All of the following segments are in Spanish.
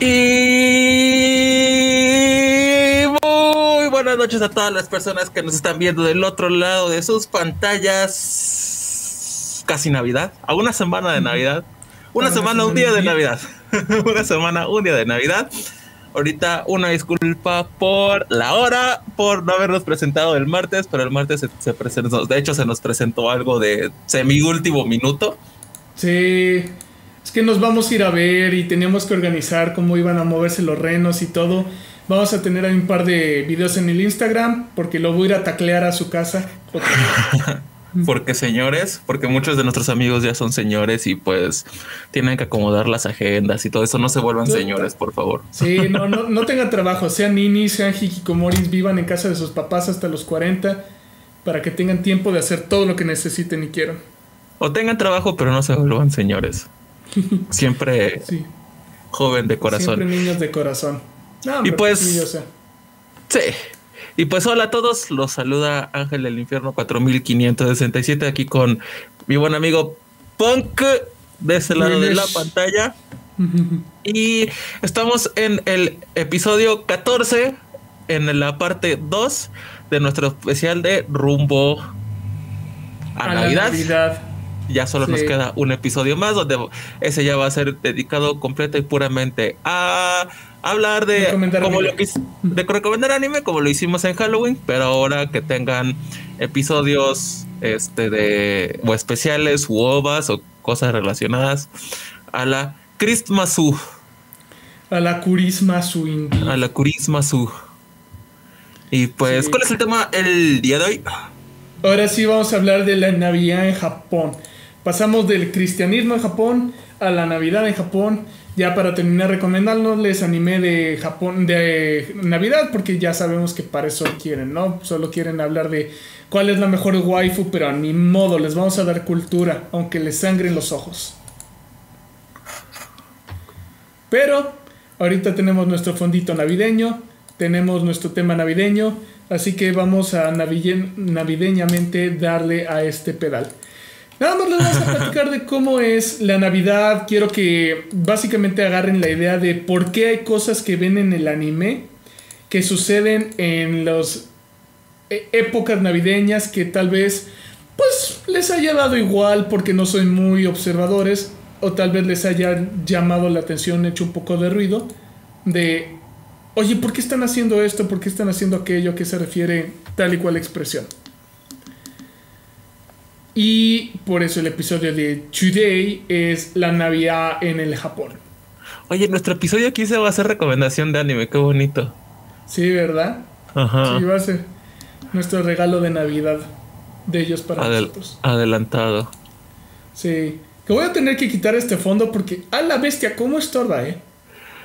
Y muy buenas noches a todas las personas que nos están viendo del otro lado de sus pantallas. Casi Navidad, a una semana de Navidad. Una semana, un día de Navidad. una semana, un día de Navidad. Ahorita una disculpa por la hora, por no habernos presentado el martes, pero el martes se, presentó, de hecho se nos presentó algo de semi último minuto. Sí, es que nos vamos a ir a ver y teníamos que organizar cómo iban a moverse los renos y todo. Vamos a tener ahí un par de videos en el Instagram porque lo voy a ir a taclear a su casa. porque señores, porque muchos de nuestros amigos ya son señores y pues tienen que acomodar las agendas y todo eso. No se vuelvan señores, por favor. Sí, no, no, no tengan trabajo, sean ninis, sean hikikomoris, vivan en casa de sus papás hasta los 40 para que tengan tiempo de hacer todo lo que necesiten y quieran. O tengan trabajo, pero no se vuelvan señores. Siempre joven de corazón. Siempre niños de corazón. y pues. Sí. Y pues hola a todos, los saluda Ángel del Infierno 4567 aquí con mi buen amigo Punk de ese lado de la pantalla. y estamos en el episodio 14, en la parte 2 de nuestro especial de rumbo a, Navidad ya solo nos queda un episodio más donde ese ya va a ser dedicado completa y puramente a hablar de recomendar como anime. Lo, de recomendar anime como lo hicimos en Halloween, pero ahora que tengan episodios este de o especiales u ovas o cosas relacionadas a la Christmasu. A la Kurismasu. A la Kurismasu. Y pues, ¿cuál es el tema el día de hoy? Ahora sí vamos a hablar de la Navidad en Japón. Pasamos del cristianismo en Japón a la Navidad en Japón. Ya para terminar recomendándoles les anime de Japón de Navidad porque ya sabemos que para eso quieren, ¿no? Solo quieren hablar de cuál es la mejor waifu, pero a ni modo les vamos a dar cultura, aunque les sangren los ojos. Pero ahorita tenemos nuestro fondito navideño, tenemos nuestro tema navideño, así que vamos a navideñamente darle a este pedal. Nada más les vamos a platicar de cómo es la Navidad. Quiero que básicamente agarren la idea de por qué hay cosas que ven en el anime que suceden en las e, épocas navideñas que tal vez pues les haya dado igual porque no soy muy observadores o tal vez les haya llamado la atención, hecho un poco de ruido de oye, ¿por qué están haciendo esto? ¿Por qué están haciendo aquello? ¿A qué se refiere tal y cual expresión? Y por eso el episodio de Today es la Navidad en el Japón. Oye, nuestro episodio aquí se va a hacer recomendación de anime, qué bonito. Sí, ¿verdad? Ajá. Sí, va a ser nuestro regalo de Navidad de ellos para nosotros. Adelantado. Sí. Que voy a tener que quitar este fondo porque a la bestia, ¿cómo estorba, eh?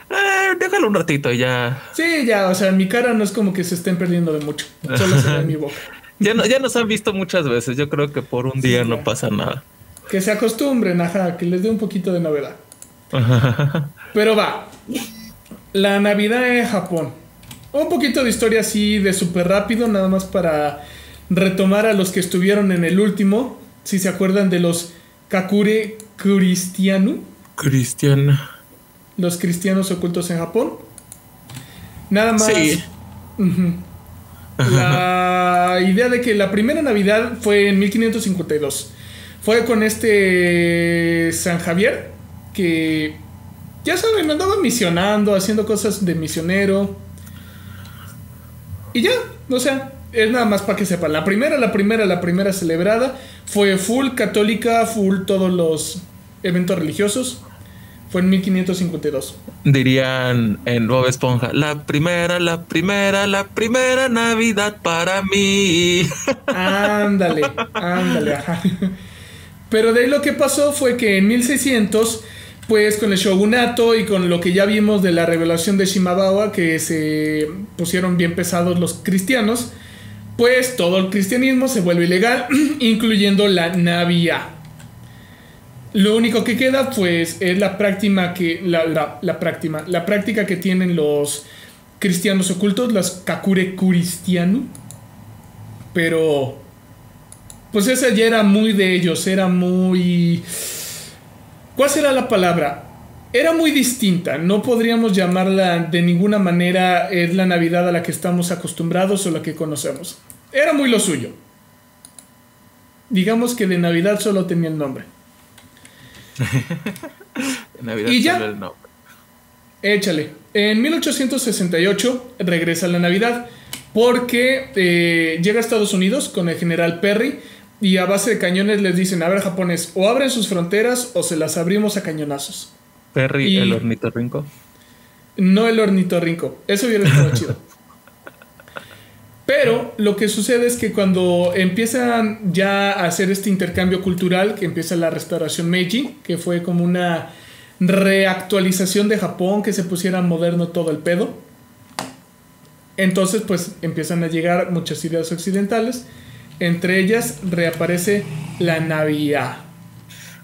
Eh, déjalo un ratito ya. Sí, ya, o sea, mi cara no es como que se estén perdiendo de mucho. Solo se ve mi boca. Ya, no, ya nos han visto muchas veces. Yo creo que por un día no pasa nada. Que se acostumbren, ajá, que les dé un poquito de novedad. Pero va. La Navidad en Japón. Un poquito de historia así de súper rápido, nada más para retomar a los que estuvieron en el último. Si se acuerdan de los Kakure Cristiano. Cristiano. Los cristianos ocultos en Japón. Nada más. Sí la idea de que la primera Navidad fue en 1552. Fue con este San Javier que, ya saben, andaba misionando, haciendo cosas de misionero. Y ya, o sea, es nada más para que sepan. La primera, la primera, la primera celebrada fue full católica, full todos los eventos religiosos. Fue en 1552. Dirían en Bob Esponja, la primera, la primera, la primera Navidad para mí. Ándale, ándale, Pero de ahí lo que pasó fue que en 1600, pues con el shogunato y con lo que ya vimos de la revelación de Shimabawa, que se pusieron bien pesados los cristianos, pues todo el cristianismo se vuelve ilegal, incluyendo la Navidad. Lo único que queda, pues, es la práctica que. La, la, práctica, la práctica que tienen los cristianos ocultos, las Kakure Kuristianu. Pero. Pues esa ya era muy de ellos, era muy. ¿Cuál será la palabra? era muy distinta. No podríamos llamarla de ninguna manera es la Navidad a la que estamos acostumbrados o la que conocemos. Era muy lo suyo. Digamos que de Navidad solo tenía el nombre. Navidad y ya. el nombre. Échale. En 1868 regresa la Navidad porque eh, llega a Estados Unidos con el general Perry y a base de cañones les dicen, a ver japones, o abren sus fronteras o se las abrimos a cañonazos. Perry, el ornitorrinco. No el ornitorrinco, eso hubiera estado chido. Pero lo que sucede es que cuando empiezan ya a hacer este intercambio cultural, que empieza la restauración Meiji, que fue como una reactualización de Japón, que se pusiera moderno todo el pedo, entonces pues empiezan a llegar muchas ideas occidentales, entre ellas reaparece la Navidad.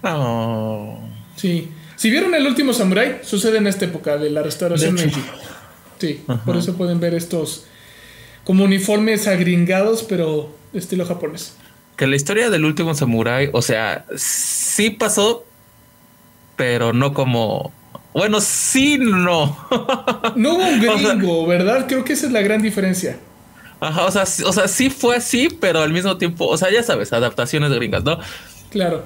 Oh. Sí. Si vieron el último Samurai, sucede en esta época de la restauración Meiji. Sí, por eso pueden ver estos como uniformes agringados, pero estilo japonés. Que la historia del último samurái, o sea, sí pasó, pero no como. Bueno, sí, no. no hubo un gringo, ¿verdad? Creo que esa es la gran diferencia. Ajá, o sea, o sea, sí fue así, pero al mismo tiempo, o sea, ya sabes, adaptaciones gringas, ¿no? Claro.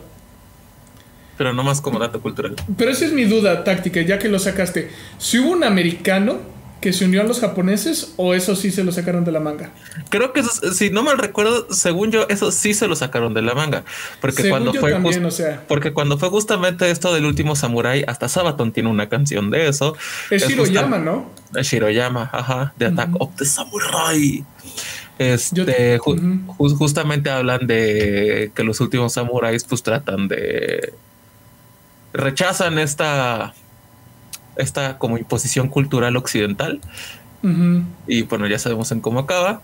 Pero no más como dato cultural. Pero esa es mi duda táctica, ya que lo sacaste. Si hubo un americano que se unió a los japoneses o eso sí se lo sacaron de la manga? Creo que si no mal recuerdo, según yo, eso sí se lo sacaron de la manga. Porque cuando fue porque cuando fue justamente esto del último samurai, hasta Sabaton tiene una canción de eso. Es, Shiroyama, ¿no? Es Shiroyama, ajá, de Attack of the Samurai. Este, justamente hablan de que los últimos samuráis pues tratan de rechazan esta esta como imposición cultural occidental. Y bueno, ya sabemos en cómo acaba.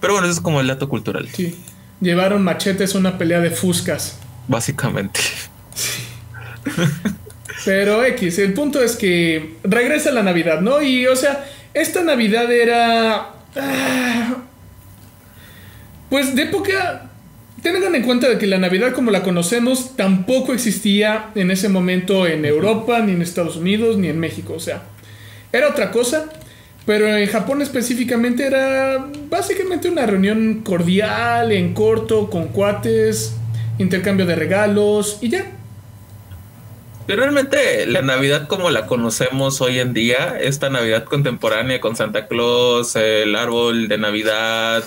Pero bueno, eso es como el dato cultural. Sí. Llevaron machetes a una pelea de fuscas. Básicamente. Pero X, el punto es que regresa la Navidad, ¿no? Y o sea, esta Navidad era... Ah, pues de época Tengan en cuenta de que la Navidad como la conocemos tampoco existía en ese momento en Europa, ni en Estados Unidos, ni en México. O sea, era otra cosa. Pero en Japón específicamente era básicamente una reunión cordial, en corto, con cuates, intercambio de regalos y ya. Pero realmente la Navidad como la conocemos hoy en día, esta Navidad contemporánea con Santa Claus, el árbol de Navidad,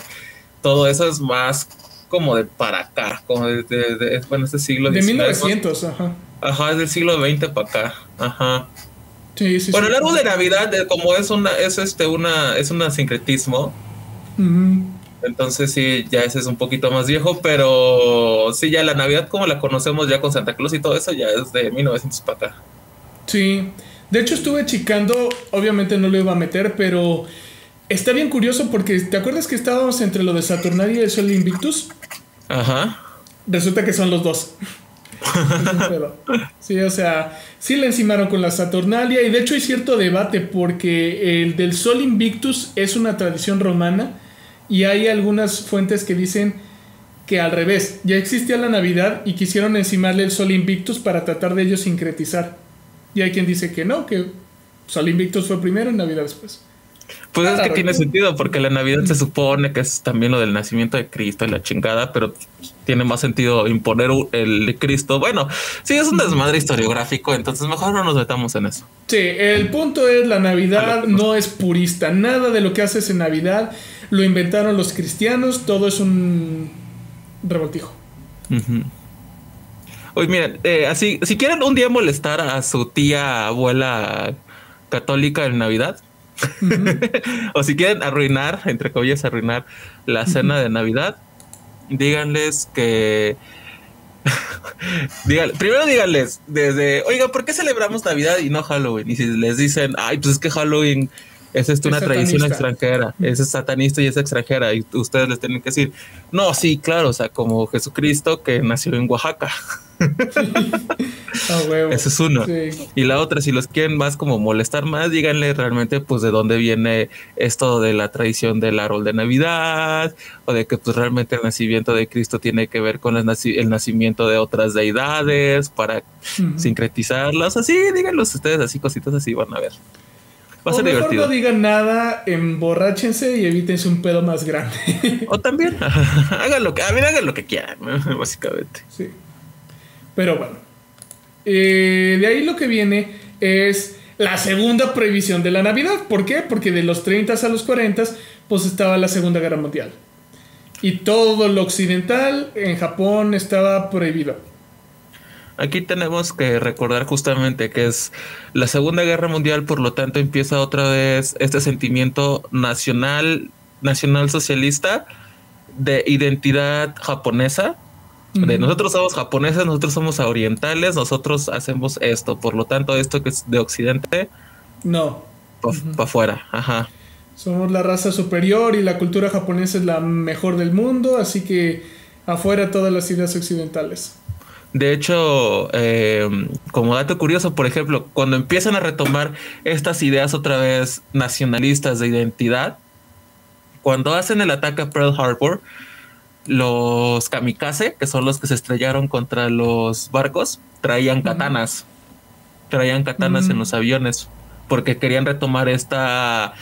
todo eso es más como de para acá, como de, de, bueno, este siglo De 1900, ajá. Ajá, es del siglo XX para acá, ajá. Sí, sí, bueno, el árbol de Navidad, como es una, es este, una, es un sincretismo. Entonces sí, ya ese es un poquito más viejo, pero sí, ya la Navidad como la conocemos ya con Santa Claus y todo eso ya es de 1900 para acá. Sí, de hecho estuve chicando, obviamente no lo iba a meter, pero Está bien curioso porque ¿te acuerdas que estábamos entre lo de Saturnalia y el Sol Invictus? Ajá. Resulta que son los dos. sí, o sea, sí le encimaron con la Saturnalia y de hecho hay cierto debate porque el del Sol Invictus es una tradición romana y hay algunas fuentes que dicen que al revés, ya existía la Navidad y quisieron encimarle el Sol Invictus para tratar de ellos sincretizar. Y hay quien dice que no, que Sol Invictus fue primero y Navidad después. Pues es que tiene sentido, porque la Navidad se supone que es también lo del nacimiento de Cristo y la chingada, pero tiene más sentido imponer el Cristo. Bueno, sí, es un desmadre historiográfico, entonces mejor no nos metamos en eso. Sí, el punto es la Navidad no es purista. Nada de lo que haces en Navidad lo inventaron los cristianos, todo es un revoltijo. Oye, miren, eh, así, si quieren un día molestar a su tía abuela católica en Navidad, o si quieren arruinar, entre comillas, arruinar la cena de Navidad, díganles que. primero díganles desde, oiga, ¿por qué celebramos Navidad y no Halloween? Y si les dicen, ay, pues es que Halloween es esto una tradición extranjera, es satanista y es extranjera, y ustedes les tienen que decir, no, sí, claro, o sea, como Jesucristo que nació en Oaxaca. Ese es uno. Y la otra, si los quieren más como molestar más, díganle realmente pues de dónde viene esto de la tradición del árbol de Navidad o de que pues realmente el nacimiento de Cristo tiene que ver con el, nacimiento de otras deidades para sincretizarlas. Así, díganlos ustedes así, cositas así, van a ver. Va a ser mejor no digan nada, emborráchense y evítense un pedo más grande. o también, hagan lo que, a ver, hagan lo que quieran, básicamente. Sí. Pero bueno. Eh, de ahí lo que viene es la segunda prohibición de la Navidad. ¿Por qué? Porque de los 30 a los 40 pues estaba la Segunda Guerra Mundial. Y todo lo occidental en Japón estaba prohibido. Aquí tenemos que recordar justamente que es la Segunda Guerra Mundial, por lo tanto empieza otra vez este sentimiento nacional, nacional socialista de identidad japonesa. De nosotros somos japoneses, nosotros somos orientales, nosotros hacemos esto, por lo tanto esto que es de occidente, no, para afuera, ajá. Somos la raza superior y la cultura japonesa es la mejor del mundo, así que afuera todas las ideas occidentales. De hecho, eh, como dato curioso, por ejemplo, cuando empiezan a retomar estas ideas otra vez nacionalistas de identidad, cuando hacen el ataque a Pearl Harbor, los kamikaze, que son los que se estrellaron contra los barcos, traían katanas. Traían katanas en mm. los aviones porque querían retomar esta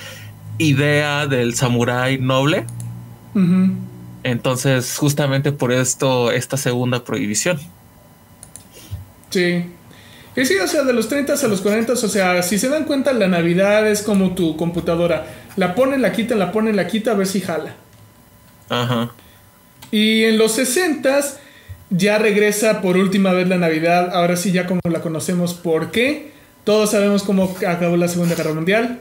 idea del samurái noble. Entonces, justamente por esto, esta segunda prohibición. Sí. Y sí, o sea, de los 30 a los 40, o sea, si se dan cuenta, la Navidad es como tu computadora. La ponen, la quitan, la ponen, la quita, a ver si jala. Ajá. Y en los 60 ya regresa por última vez la Navidad. Ahora sí, ya como la conocemos, ¿por qué? Todos sabemos cómo acabó la Segunda Guerra Mundial.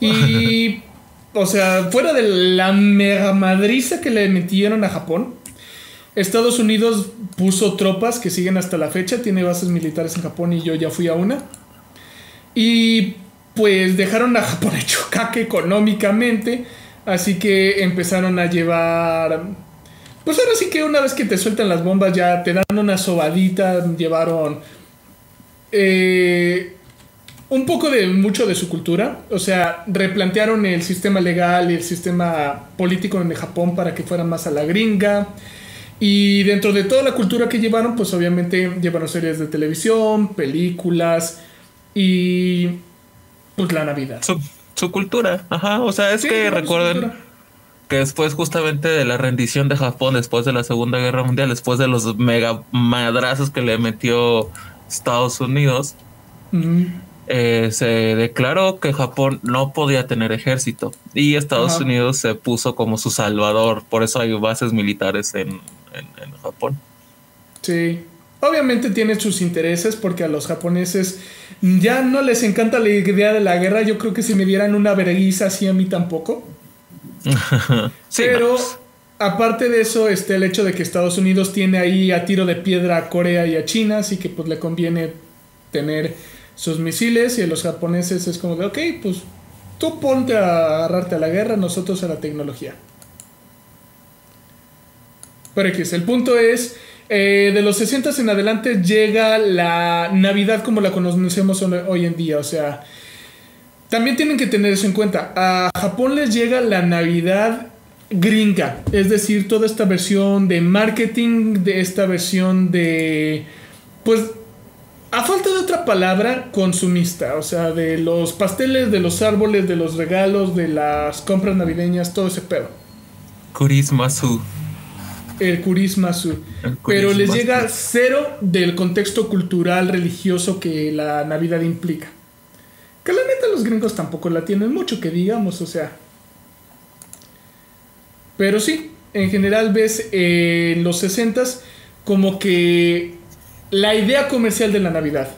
Y, o sea, fuera de la mega madriza que le metieron a Japón, Estados Unidos puso tropas que siguen hasta la fecha, tiene bases militares en Japón y yo ya fui a una. Y pues dejaron a Japón hecho caca económicamente, así que empezaron a llevar... Pues ahora sí que una vez que te sueltan las bombas ya te dan una sobadita, llevaron eh, un poco de mucho de su cultura, o sea, replantearon el sistema legal y el sistema político en Japón para que fuera más a la gringa. Y dentro de toda la cultura que llevaron, pues obviamente llevaron series de televisión, películas y pues la Navidad. Su, cultura, ajá. O sea, es que recuerden que después justamente de la rendición de Japón, después de la Segunda Guerra Mundial, después de los mega madrazos que le metió Estados Unidos, eh, se declaró que Japón no podía tener ejército y Estados Unidos se puso como su salvador. Por eso hay bases militares en, en, Japón. Sí, obviamente tiene sus intereses porque a los japoneses ya no les encanta la idea de la guerra. Yo creo que si me dieran una vergüenza así a mí tampoco. Pero aparte de eso, este, el hecho de que Estados Unidos tiene ahí a tiro de piedra a Corea y a China, así que pues le conviene tener sus misiles y a los japoneses es como de, ok, pues tú ponte a agarrarte a la guerra, nosotros a la tecnología. Pero X, el punto es, eh, de los 60 en adelante llega la Navidad como la conocemos hoy en día. O sea, también tienen que tener eso en cuenta. A Japón les llega la Navidad gringa, es decir, toda esta versión de marketing, de esta versión de, pues, a falta de otra palabra, consumista, o sea, de los pasteles, de los árboles, de los regalos, de las compras navideñas, todo ese pedo. Kurismasu el Kurismasu. Pero les llega cero del contexto cultural, religioso que la Navidad implica. Que la neta los gringos tampoco la tienen mucho, que digamos, o sea. Pero sí, en general ves eh, en los 60 como que la idea comercial de la Navidad.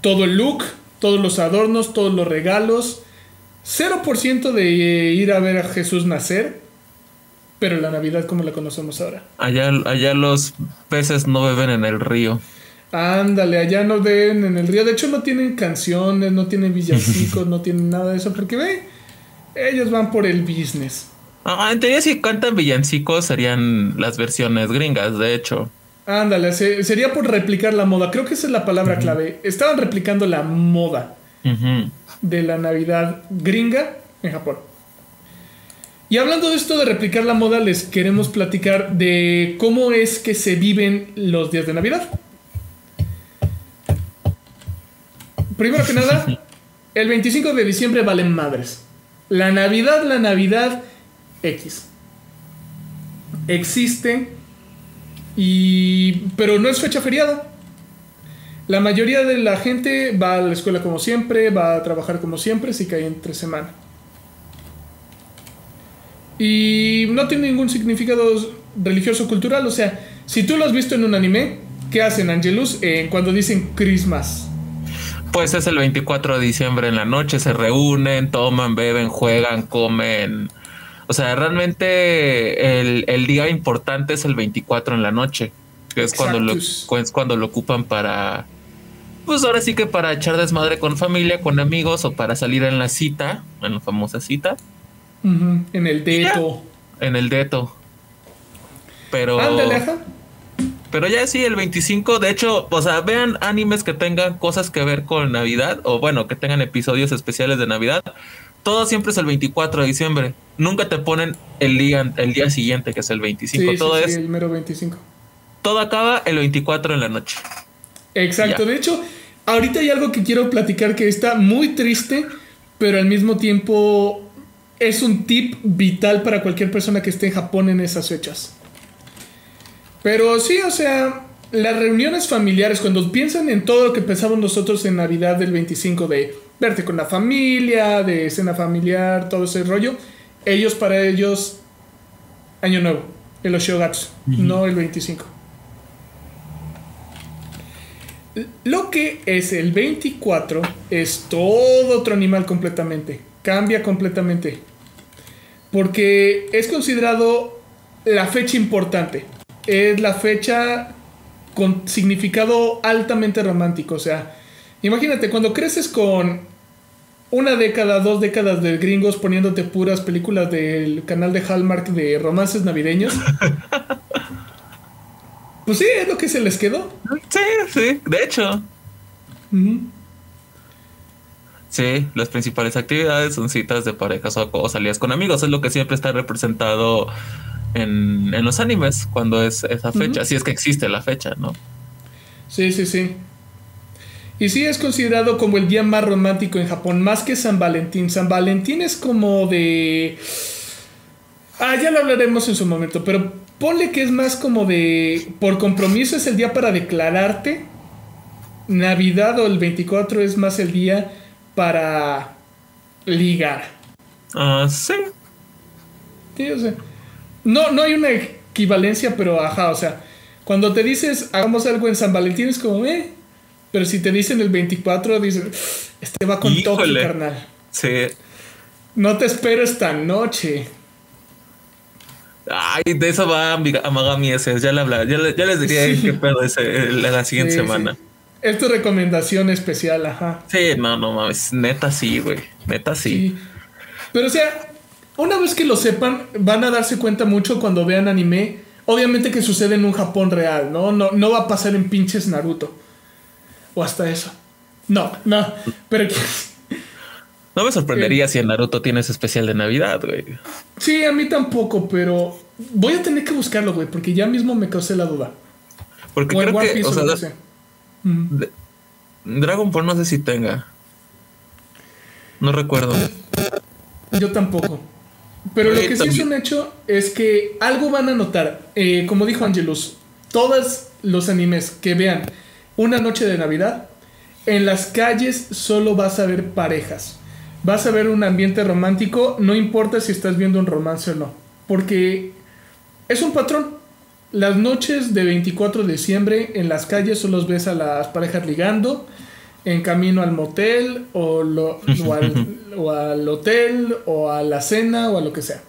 Todo el look, todos los adornos, todos los regalos. 0% de ir a ver a Jesús nacer pero la Navidad como la conocemos ahora. Allá, allá los peces no beben en el río. Ándale, allá no beben en el río. De hecho, no tienen canciones, no tienen villancicos, no tienen nada de eso, porque ve, ellos van por el business. Ah, en teoría, si cantan villancicos, serían las versiones gringas, de hecho. Ándale, sería por replicar la moda. Creo que esa es la palabra clave. Estaban replicando la moda de la Navidad gringa en Japón. Y hablando de esto de replicar la moda, les queremos platicar de cómo es que se viven los días de Navidad. Primero que nada, el 25 de diciembre valen madres. La Navidad, la Navidad X. Existe y pero no es fecha feriada. La mayoría de la gente va a la escuela como siempre, va a trabajar como siempre, si cae entre semana. Y no tiene ningún significado religioso o cultural. O sea, si tú lo has visto en un anime, ¿qué hacen Angelus eh, cuando dicen Christmas? Pues es el 24 de diciembre en la noche, se reúnen, toman, beben, juegan, comen. O sea, realmente el, día importante es el 24 en la noche, que es cuando, lo, es cuando lo ocupan para, pues ahora sí que para echar desmadre con familia, con amigos o para salir en la cita, en la famosa cita. En el deto. En el deto. Pero. Pero ya sí, el 25, de hecho, o sea, vean animes que tengan cosas que ver con Navidad, o bueno, que tengan episodios especiales de Navidad. Todo siempre es el 24 de diciembre. Nunca te ponen el día, el día siguiente, que es el 25. todo es. el mero 25. Todo acaba el 24 en la noche. Exacto. De hecho, ahorita hay algo que quiero platicar que está muy triste, pero al mismo tiempo es un tip vital para cualquier persona que esté en Japón en esas fechas. Pero sí, o sea, las reuniones familiares, cuando piensan en todo lo que pensamos nosotros en Navidad del 25, de verte con la familia, de cena familiar, todo ese rollo, ellos para ellos, Año Nuevo, el Oshogatsu, no el 25. Lo que es el 24 es todo otro animal completamente. Cambia completamente. Porque es considerado la fecha importante. Es la fecha con significado altamente romántico. O sea, imagínate, cuando creces con una década, dos décadas de gringos poniéndote puras películas del canal de Hallmark de romances navideños. pues sí, es lo que se les quedó. Sí, sí, de hecho. Sí, las principales actividades son citas de parejas o, salidas con amigos. Es lo que siempre está representado en, los animes cuando es esa fecha. Si es que existe la fecha, ¿no? Sí, sí, sí. Y sí es considerado como el día más romántico en Japón, más que San Valentín. San Valentín es como de... Ah, ya lo hablaremos en su momento, pero ponle que es más como de... Por compromiso es el día para declararte. Navidad o el 24 es más el día para ligar. Ah, sí. Sí, o sea, no, no hay una equivalencia, pero ajá, o sea, cuando te dices hagamos algo en San Valentín es como, eh, pero si te dicen el 24, dicen, este va con todo carnal. Sí. No te espero esta noche. Ay, de eso va Amagami ese, ya, le habla, ya, les diría qué pedo ese, la siguiente semana. Es tu recomendación especial, ajá. Sí, no, no mames. Neta sí, güey. Neta sí. Pero o sea, una vez que lo sepan, van a darse cuenta mucho cuando vean anime. Obviamente que sucede en un Japón real, ¿no? No, no va a pasar en pinches Naruto. O hasta eso. No, no. Pero No me sorprendería eh, si en Naruto tienes especial de Navidad, güey. Sí, a mí tampoco, pero voy a tener que buscarlo, güey, porque ya mismo me causé la duda. Porque creo que, o sea, Dragon Ball no sé si tenga. No recuerdo. Yo tampoco. Pero lo que sí es un hecho es que algo van a notar. Eh, como dijo Angelus, todos los animes que vean una noche de Navidad, en las calles solo vas a ver parejas. Vas a ver un ambiente romántico, no importa si estás viendo un romance o no. Porque es un patrón. Las noches de 24 de diciembre en las calles solo ves a las parejas ligando, en camino al motel o, lo, o, al, hotel o a la cena o a lo que sea.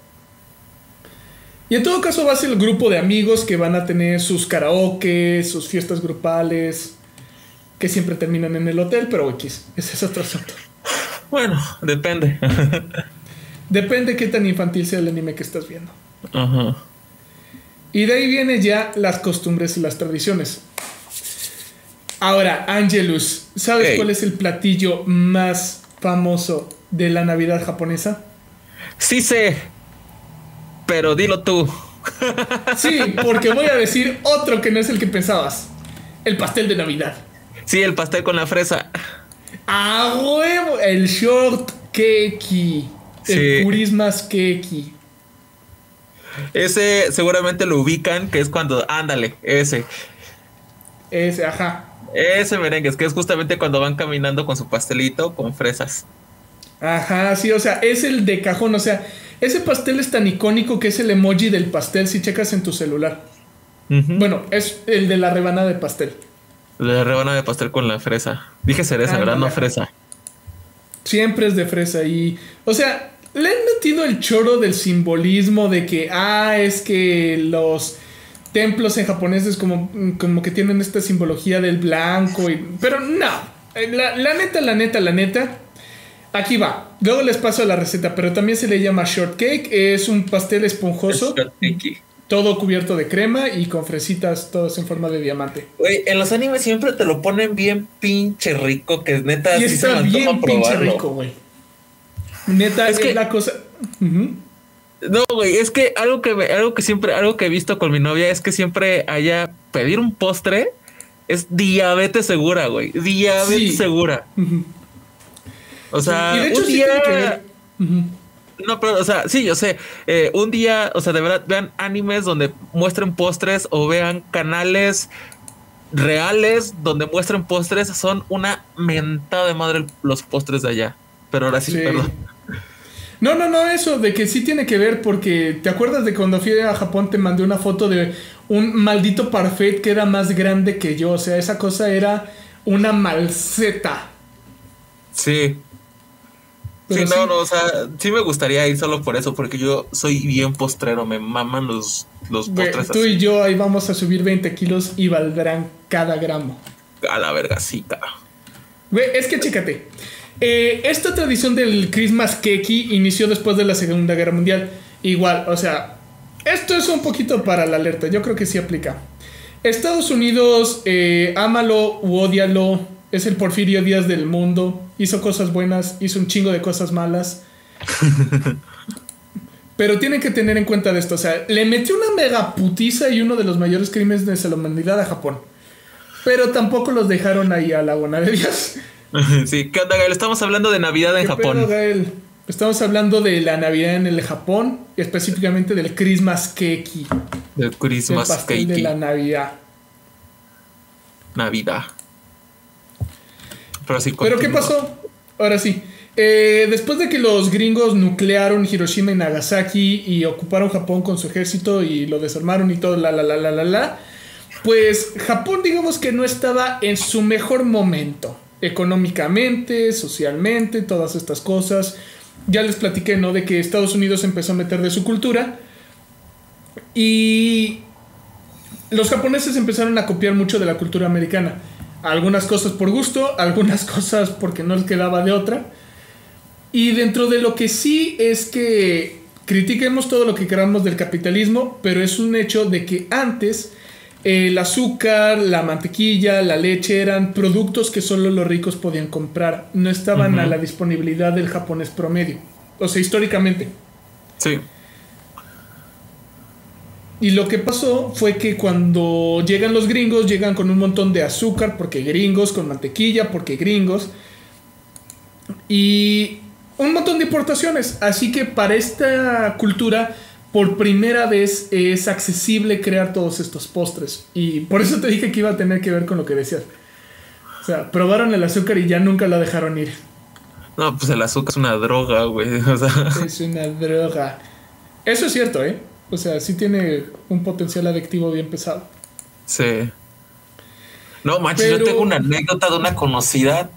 Y en todo caso va a ser el grupo de amigos que van a tener sus karaoke, sus fiestas grupales, que siempre terminan en el hotel, pero X, ese es otro asunto. Bueno, depende. depende qué tan infantil sea el anime que estás viendo. Ajá. Y de ahí vienen ya las costumbres y las tradiciones. Ahora, Angelus, ¿sabes cuál es el platillo más famoso de la Navidad japonesa? Sí sé, pero dilo tú. Sí, porque voy a decir otro que no es el que pensabas. El pastel de Navidad. Sí, el pastel con la fresa. ¡A huevo! El short cake. El Christmas cake. Ese seguramente lo ubican, que es cuando, ándale, ese. Ese, ajá. Ese merengue, es que es justamente cuando van caminando con su pastelito con fresas. Ajá, sí, o sea, es el de cajón, o sea, ese pastel es tan icónico que es el emoji del pastel si checas en tu celular. Bueno, es el de la rebanada de pastel. La rebanada de pastel con la fresa. Dije cereza, ¿verdad? No fresa. Siempre es de fresa y, o sea, le han metido el choro del simbolismo de que, ah, es que los templos en japonés es como, como que tienen esta simbología del blanco. Y, pero no, la, la neta, la neta, la neta. Aquí va. Luego les paso la receta, pero también se le llama shortcake. Es un pastel esponjoso. Todo cubierto de crema y con fresitas todas en forma de diamante. Güey, en los animes siempre te lo ponen bien pinche rico, que neta. Y está bien pinche rico, güey. Neta, es, que la cosa. No, güey, es que algo que algo que siempre, algo que he visto con mi novia es que siempre haya pedir un postre es diabetes segura, güey. Diabetes segura. O sea, un día. No, pero, o sea, sí, yo sé. Eh, un día, o sea, de verdad, vean animes donde muestren postres o vean canales reales donde muestren postres. Son una mentada de madre los postres de allá. Pero ahora sí. perdón. No, no, no, eso de que sí tiene que ver porque te acuerdas de cuando fui a Japón te mandé una foto de un maldito parfait que era más grande que yo, o sea, esa cosa era una malceta. Sí. sí, no, no, o sea, sí me gustaría ir solo por eso, porque yo soy bien postrero, me maman los, los postres. tú y yo ahí vamos a subir 20 kilos y valdrán cada gramo. A la vergacita. Güey, es que chécate. Eh, esta tradición del Christmas Cake inició después de la Segunda Guerra Mundial. Igual, o sea, esto es un poquito para la alerta, yo creo que sí aplica. Estados Unidos, eh, ámalo u odialo, es el Porfirio Díaz del mundo, hizo cosas buenas, hizo un chingo de cosas malas. Pero tienen que tener en cuenta de esto, o sea, le metió una mega putiza y uno de los mayores crímenes de la humanidad a Japón. Pero tampoco los dejaron ahí a la buena de Dios. sí, ¿qué onda, Gael? Estamos hablando de Navidad en Japón. Estamos hablando de la Navidad en el Japón, específicamente del Christmas Cake. Del Christmas el pastel de la Navidad. Navidad. Pero, sí, ¿Pero qué pasó? Ahora sí. Eh, después de que los gringos nuclearon Hiroshima y Nagasaki y ocuparon Japón con su ejército y lo desarmaron y todo, la, la, la, la, la, la, pues Japón digamos que no estaba en su mejor momento económicamente, socialmente, todas estas cosas. Ya les platiqué, ¿no? De que Estados Unidos empezó a meter de su cultura. Y los japoneses empezaron a copiar mucho de la cultura americana. Algunas cosas por gusto, algunas cosas porque no les quedaba de otra. Y dentro de lo que sí es que critiquemos todo lo que queramos del capitalismo, pero es un hecho de que antes el azúcar, la mantequilla, la leche eran productos que solo los ricos podían comprar. No estaban a la disponibilidad del japonés promedio. O sea, históricamente. Sí. Y lo que pasó fue que cuando llegan los gringos, llegan con un montón de azúcar, porque gringos, con mantequilla, porque gringos. Y un montón de importaciones. Así que para esta cultura por primera vez es accesible crear todos estos postres. Y por eso te dije que iba a tener que ver con lo que decías. O sea, probaron el azúcar y ya nunca la dejaron ir. No, pues el azúcar es una droga, güey. Es una droga. Eso es cierto, ¿eh? O sea, sí tiene un potencial adictivo bien pesado. Sí. No, manches, yo tengo una anécdota de una conocida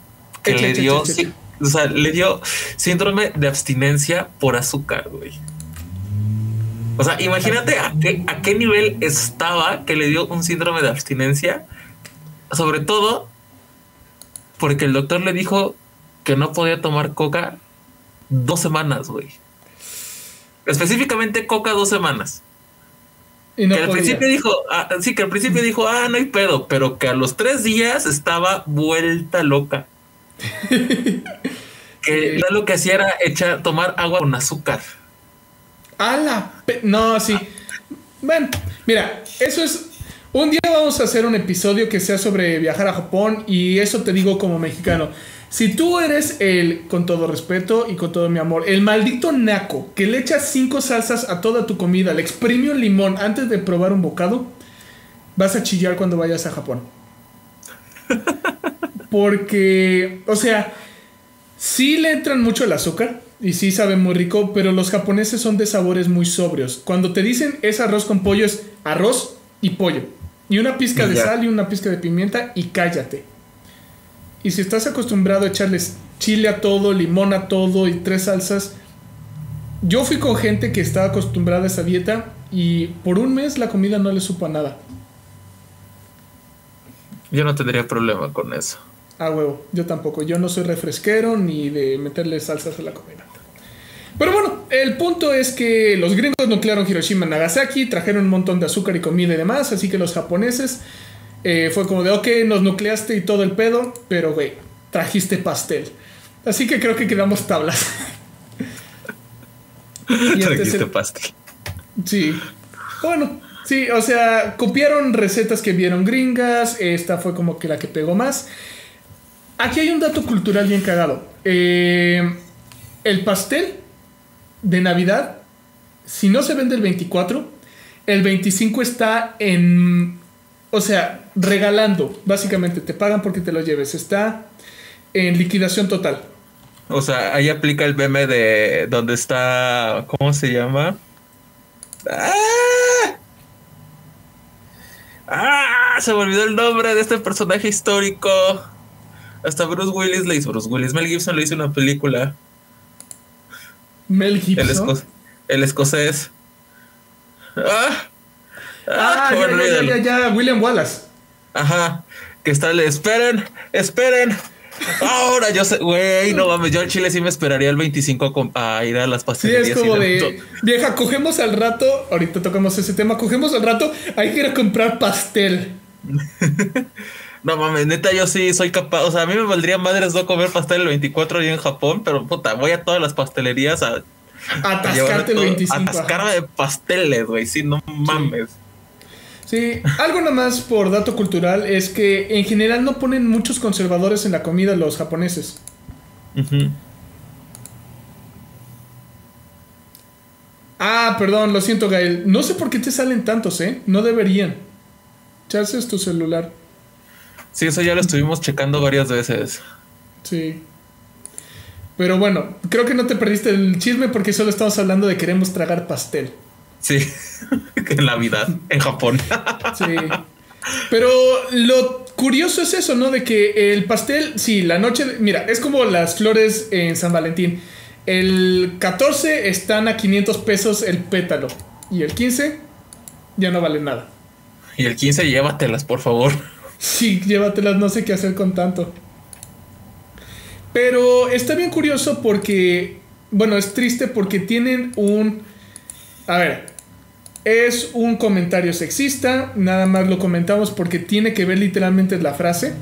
que le dio, o sea, le dio síndrome de abstinencia por azúcar, güey. O sea, imagínate a qué, a qué nivel estaba que le dio un síndrome de abstinencia. Sobre todo porque el doctor le dijo que no podía tomar coca dos semanas, güey. Específicamente coca dos semanas. que al principio dijo, ah, sí, que al principio dijo, ah, no hay pedo, pero que a los tres días estaba vuelta loca. que lo que hacía era echar, tomar agua con azúcar. ¡Hala! No, sí. Bueno, mira, eso es. Un día vamos a hacer un episodio que sea sobre viajar a Japón y eso te digo como mexicano. Si tú eres el, con todo respeto y con todo mi amor, el maldito naco que le echa cinco salsas a toda tu comida, le exprime un limón antes de probar un bocado, vas a chillar cuando vayas a Japón. Porque, o sea, sí le entran mucho el azúcar y sí sabe muy rico, pero los japoneses son de sabores muy sobrios. Cuando te dicen es arroz con pollo, es arroz y pollo. Y una pizca de sal y una pizca de pimienta y cállate. Y si estás acostumbrado a echarles chile a todo, limón a todo y tres salsas, yo fui con gente que estaba acostumbrada a esa dieta y por un mes la comida no le supo a nada. Yo no tendría problema con eso. Ah, huevo, yo tampoco. Yo no soy refresquero ni de meterle salsas a la comida. Pero bueno, el punto es que los gringos nuclearon Hiroshima y Nagasaki, trajeron un montón de azúcar y comida y demás, así que los japoneses eh, fue como de, ok, nos nucleaste y todo el pedo, pero güey, trajiste pastel. Así que creo que quedamos tablas. trajiste pastel. Sí. Bueno, sí, o sea, copiaron recetas que vieron gringas, esta fue como que la que pegó más. Aquí hay un dato cultural bien cagado. Eh, el pastel de Navidad, si no se vende el 24, el 25 está en o sea, regalando, básicamente, te pagan porque te lo lleves. Está en liquidación total. O sea, ahí aplica el meme de donde está, ¿cómo se llama? ¡Ah! ¡Ah! Se me olvidó el nombre de este personaje histórico. Hasta Bruce Willis le hizo. Bruce Willis, Mel Gibson le hizo una película. Mel Gibson. El, escocés. ¡Ah! Ah, ah ya, ya, ya, William Wallace. Ajá. Que está, le esperen, esperen. Ahora yo sé, güey, no mames, yo al Chile sí me esperaría el 25 a, ir a las pastelerías. Sí, es como de, vieja, cogemos al rato, ahorita tocamos ese tema, cogemos al rato, hay que ir a comprar pastel. no mames, neta, yo sí soy capaz, o sea, a mí me valdría madres no comer pastel el 24 ahí en Japón, pero puta, voy a todas las pastelerías a... Atascarte el 25. Atascarme de pasteles, güey, sí, no mames. Sí, algo más por dato cultural es que en general no ponen muchos conservadores en la comida los japoneses. Ah, perdón, lo siento, Gael. No sé por qué te salen tantos, ¿eh? No deberían. es tu celular. Sí, eso ya lo estuvimos checando varias veces. Sí. Pero bueno, creo que no te perdiste el chisme porque solo estamos hablando de queremos tragar pastel. Sí, en la vida, en Japón. sí. Pero lo curioso es eso, ¿no? De que el pastel, sí, la noche, mira, es como las flores en San Valentín. El 14 están a 500 pesos el pétalo y el 15 ya no vale nada. Y el 15 llévatelas, por favor. Sí, llévatelas, no sé qué hacer con tanto. Pero está bien curioso porque, bueno, es triste porque tienen un... A ver, es un comentario sexista, nada más lo comentamos porque tiene que ver literalmente la frase.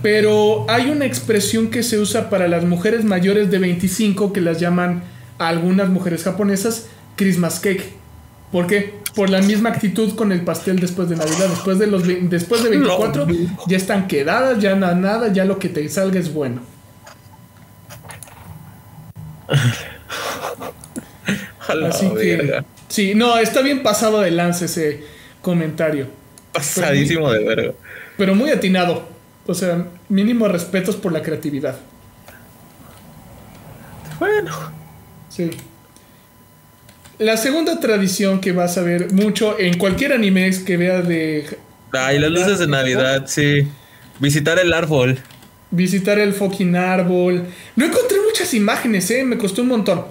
Pero hay una expresión que se usa para las mujeres mayores de 25 que las llaman algunas mujeres japonesas Christmas cake. ¿Por qué? Por la misma actitud con el pastel después de Navidad. Después de, los, después de 24 ya están quedadas, ya nada, nada, ya lo que te salga es bueno. Así que... Sí, no, está bien pasado de lance ese comentario. Pasadísimo de verga. Pero muy atinado. O sea, mínimo respetos por la creatividad. Bueno. Sí. La segunda tradición que vas a ver mucho en cualquier anime que veas de. Ay, las luces de Navidad, sí. Visitar el árbol. Visitar el fucking árbol. No encontré muchas imágenes, eh. Me costó un montón.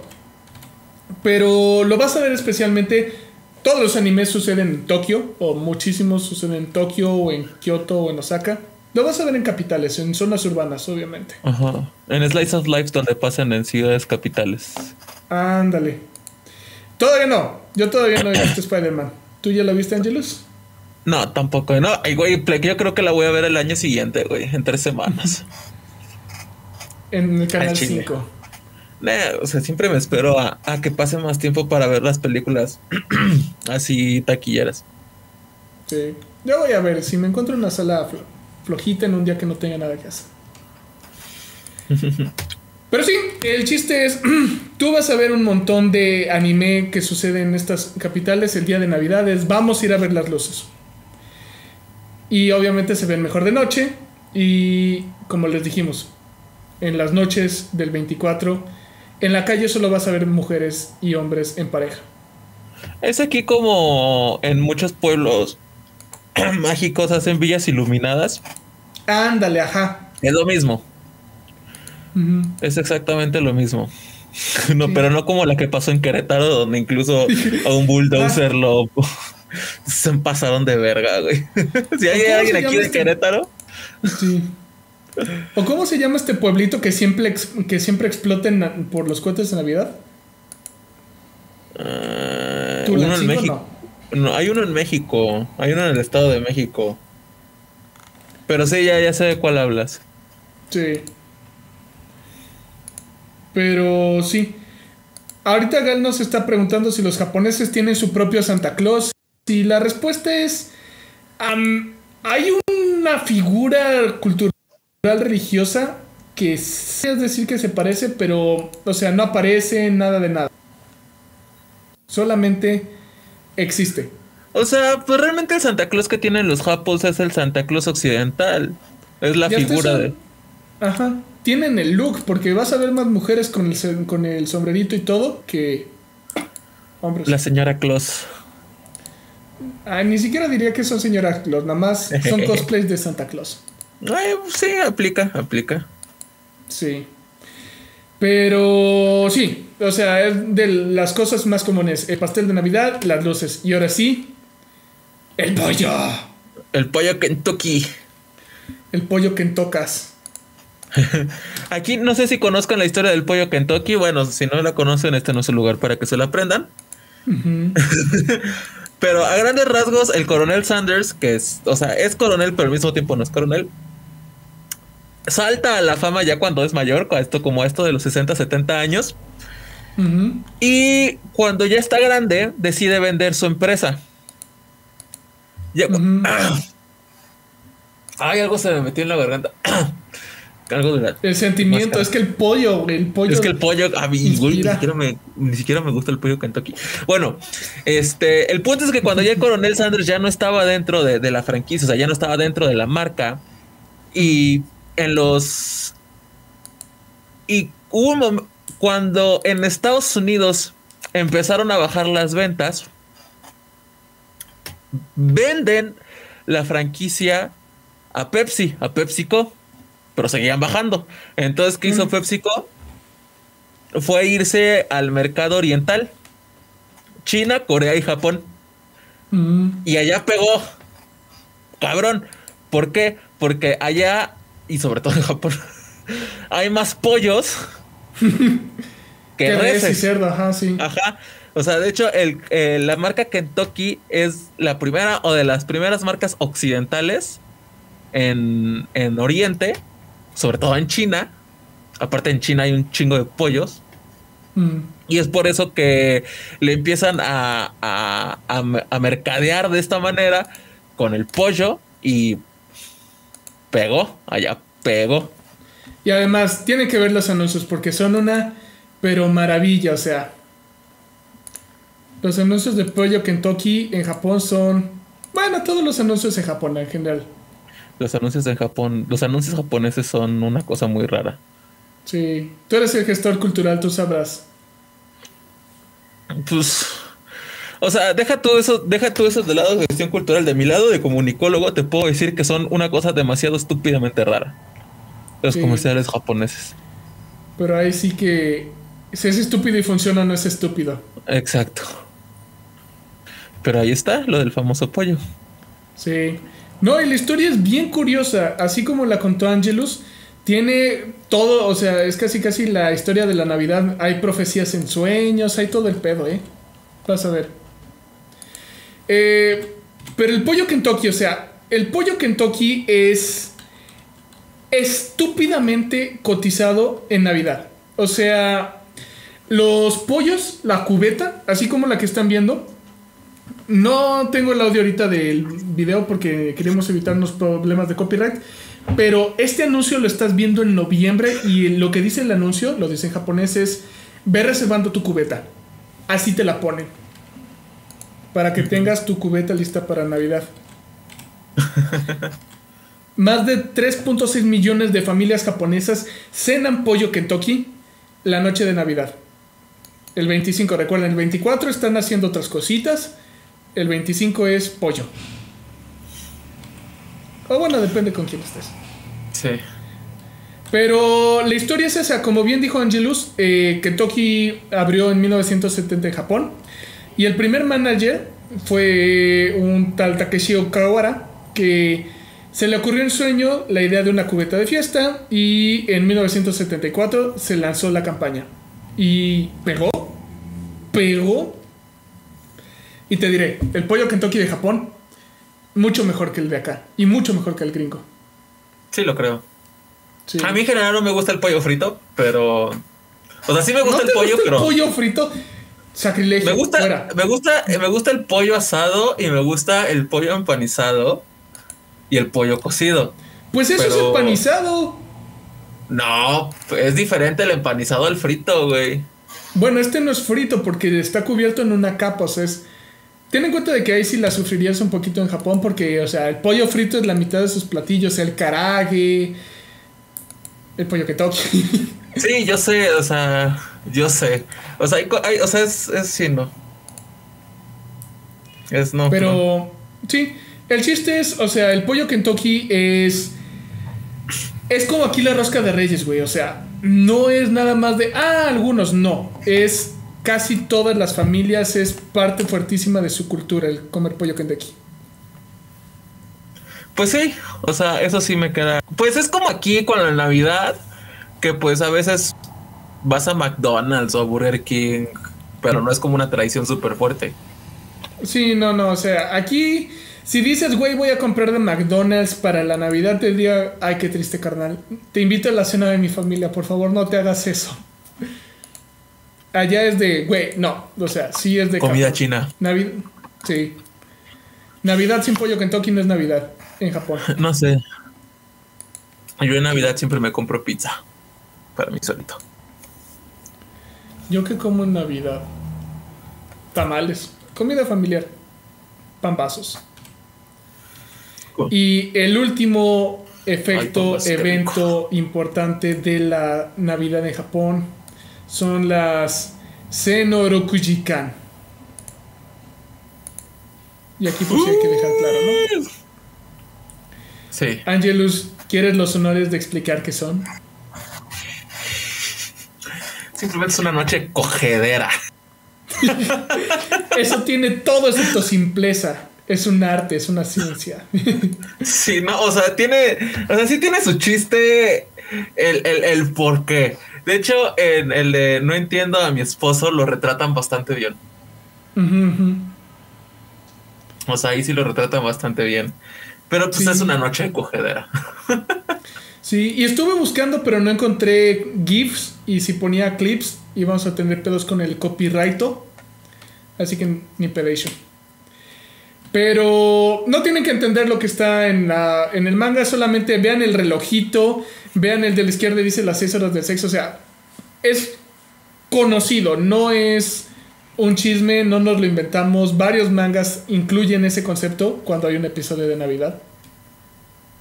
Pero lo vas a ver especialmente. Todos los animes suceden en Tokio, o muchísimos suceden en Tokio, o en Kyoto, o en Osaka. Lo vas a ver en capitales, en zonas urbanas, obviamente. Ajá. En Slice of Life, donde pasan en ciudades capitales. Ándale. Todavía no. Yo todavía no he visto Spider-Man. ¿Tú ya la viste, Angelus? No, tampoco. No, güey, yo creo que la voy a ver el año siguiente, güey, en tres semanas. en el canal 5. o sea, siempre me espero a, que pase más tiempo para ver las películas así taquilleras. Sí. Yo voy a ver si me encuentro una sala flojita en un día que no tenga nada que hacer. Pero sí, el chiste es, tú vas a ver un montón de anime que sucede en estas capitales el día de Navidades, vamos a ir a ver las luces. Y obviamente se ven mejor de noche. Y como les dijimos, en las noches del 24, en la calle solo vas a ver mujeres y hombres en pareja. Es aquí como en muchos pueblos mágicos hacen villas iluminadas. Ándale, ajá. Es lo mismo. Es exactamente lo mismo. No, pero no como la que pasó en Querétaro, donde incluso a un bulldozer lo se pasaron de verga, güey. si hay alguien aquí de este? Querétaro. Sí. ¿O cómo se llama este pueblito que siempre, que siempre exploten por los cohetes de Navidad? Uh, uno en México. No? hay uno en México. Hay uno en el Estado de México. Pero sí, ya, ya sé de cuál hablas. Sí. Pero sí. Ahorita Gal nos está preguntando si los japoneses tienen su propio Santa Claus. Y la respuesta es, hay una figura cultural religiosa que es decir que se parece, pero, o sea, no aparece nada de nada. Solamente existe. O sea, pues realmente el Santa Claus que tienen los japos es el Santa Claus occidental. Es la figura de... Ajá. Tienen el look, porque vas a ver más mujeres con el, con el sombrerito y todo que hombres. La señora Claus. Ah, ni siquiera diría que son señora Claus, nada más son cosplays de Santa Claus. sí, aplica, aplica. Sí. Pero sí, o sea, es de las cosas más comunes. El pastel de Navidad, las luces. Y ahora sí, el pollo. El pollo Kentucky. El pollo Kentuckas. Aquí no sé si conozcan la historia del pollo Kentucky. Bueno, si no la conocen, este no es el lugar para que se la aprendan. Pero a grandes rasgos, el coronel Sanders, que es, o sea, es coronel, pero al mismo tiempo no es coronel, salta a la fama ya cuando es mayor, esto como esto de los 60, 70 años. Y cuando ya está grande, decide vender su empresa. Ay, algo se me metió en la garganta. El sentimiento, es que el pollo, el pollo. Es que el pollo, a mí, ni, siquiera me, ni siquiera me gusta el pollo Kentucky. Bueno, este, el punto es que cuando ya el coronel Sanders ya no estaba dentro de, la franquicia, o sea, ya no estaba dentro de la marca, y en los. Y hubo un momento, cuando en Estados Unidos empezaron a bajar las ventas, venden la franquicia a Pepsi, a PepsiCo pero seguían bajando. Entonces, ¿qué hizo mm. PepsiCo? Fue irse al mercado oriental, China, Corea y Japón. Mm. Y allá pegó. Cabrón. ¿Por qué? Porque allá, y sobre todo en Japón, hay más pollos que reses. y ajá, sí. Ajá. O sea, de hecho, el, la marca Kentucky es la primera o de las primeras marcas occidentales en, en Oriente sobre todo en China. Aparte en China hay un chingo de pollos. Mm. Y es por eso que le empiezan a, a, mercadear de esta manera con el pollo y pegó, allá pegó. Y además tiene que ver los anuncios porque son una pero maravilla, o sea. Los anuncios de pollo Kentucky en Japón son, bueno, todos los anuncios en Japón en general. Los anuncios en Japón, los anuncios japoneses son una cosa muy rara. Sí, tú eres el gestor cultural, tú sabrás. Pues, o sea, deja todo eso, deja todo eso del lado de gestión cultural. De mi lado de comunicólogo te puedo decir que son una cosa demasiado estúpidamente rara. Los comerciales japoneses. Pero ahí sí que si es estúpido y funciona, no es estúpido. Exacto. Pero ahí está lo del famoso pollo. Sí. No, y la historia es bien curiosa, así como la contó Angelus. Tiene todo, o sea, es casi casi la historia de la Navidad. Hay profecías en sueños, hay todo el pedo, ¿eh? Vas a ver. Eh, pero el pollo Kentucky, o sea, el pollo Kentucky es estúpidamente cotizado en Navidad. O sea, los pollos, la cubeta, así como la que están viendo, no tengo el audio ahorita del video porque queremos evitarnos problemas de copyright. Pero este anuncio lo estás viendo en noviembre y lo que dice el anuncio, lo dice en japonés, es ve reservando tu cubeta. Así te la ponen. Para que tengas tu cubeta lista para Navidad. Más de 3.6 millones de familias japonesas cenan pollo Kentucky la noche de Navidad. El 25, recuerden, el 24 están haciendo otras cositas. El 25 es pollo. O bueno, depende con quién estés. Sí. Pero la historia es esa, como bien dijo Angelus, eh, Kentucky abrió en 1970 en Japón y el primer manager fue un tal Takeshi Okawara que se le ocurrió en sueño la idea de una cubeta de fiesta y en 1974 se lanzó la campaña y pegó, pegó y te diré, el pollo Kentucky de Japón mucho mejor que el de acá y mucho mejor que el gringo. Sí, lo creo. A mí en general no me gusta el pollo frito, pero. O sea, sí me gusta el pollo, pero. El pollo frito. Sacrilegio. Me gusta, me gusta, me gusta el pollo asado y me gusta el pollo empanizado y el pollo cocido. Pues eso es empanizado. No, es diferente el empanizado al frito, güey. Bueno, este no es frito porque está cubierto en una capa, o sea, es. Ten en cuenta de que ahí sí la sufrirías un poquito en Japón porque, o sea, el pollo frito es la mitad de sus platillos, el karage, el pollo que toque. Sí, yo sé, o sea, yo sé. O sea, hay, o sea es, es sí, no. Es no. Pero, sí, el chiste es, o sea, el pollo Kentucky es. Es como aquí la rosca de reyes, güey. O sea, no es nada más de. Ah, algunos, no. Es casi todas las familias, es parte fuertísima de su cultura el comer pollo Kentucky. Pues sí, o sea, eso sí me queda. Pues es como aquí con la Navidad, que pues a veces vas a McDonald's o a Burger King, pero no es como una tradición súper fuerte. Sí, no, no, o sea, aquí si dices, güey, voy a comprar de McDonald's para la Navidad, te diría, ay, qué triste, carnal. Te invito a la cena de mi familia, por favor, no te hagas eso. Allá es de, güey, no, o sea, sí es de... Comida china. Navidad, sí. Navidad sin pollo Kentucky no es Navidad en Japón? No sé. Yo en Navidad siempre me compro pizza para mí solito. Yo que como en Navidad tamales, comida familiar, pambazos. Y el último efecto, evento importante de la Navidad en Japón son las Senorokujikan. Y aquí pues hay que dejar claro, ¿no? Sí. Angelus, ¿quieres los honores de explicar qué son? Simplemente es una noche cogedera. Eso tiene todo excepto simpleza. Es un arte, es una ciencia. sí, no, o sea, tiene. O sea, sí tiene su chiste el, el, por qué. De hecho, en el de No entiendo a mi esposo lo retratan bastante bien. O sea, ahí sí lo retratan bastante bien. Pero pues es una noche de cogedera. sí, y estuve buscando, pero no encontré GIFs. Y si ponía clips, íbamos a tener pedos con el copyright. Así que ni pedation. Pero no tienen que entender lo que está en, la, en el manga, solamente vean el relojito, vean el de la izquierda dice las 6 horas del sexo, o sea, es conocido, no es un chisme, no nos lo inventamos. Varios mangas incluyen ese concepto cuando hay un episodio de Navidad.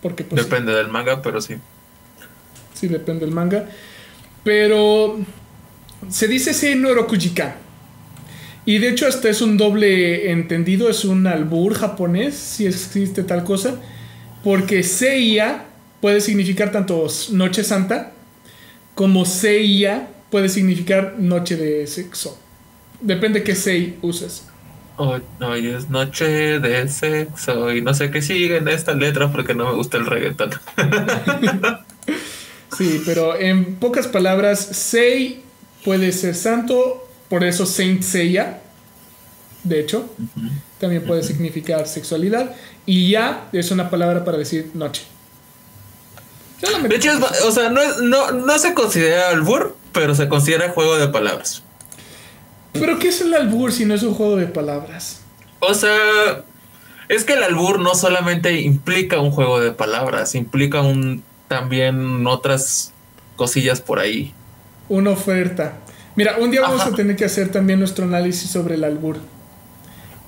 Porque pues, depende del manga, pero sí. Sí, depende del manga. Pero se dice Seinoro Kujikan. Y de hecho hasta es un doble entendido, es un albur japonés, si existe tal cosa. Porque Seiya puede significar tanto Noche Santa como Seiya puede significar Noche de Sexo. Depende qué sei uses. Hoy, es noche de sexo y no sé qué sigue en esta letra porque no me gusta el reggaeton. sí, pero en pocas palabras, Sei puede ser santo, por eso Saint Seiya, de hecho. también puede significar sexualidad. Y ya es una palabra para decir noche. De hecho, o sea, no, no, no se considera albur, pero se considera juego de palabras. ¿Pero qué es el albur si no es un juego de palabras? O sea, es que el albur no solamente implica un juego de palabras, implica un también otras cosillas por ahí. Una oferta. Mira, un día vamos a tener que hacer también nuestro análisis sobre el albur.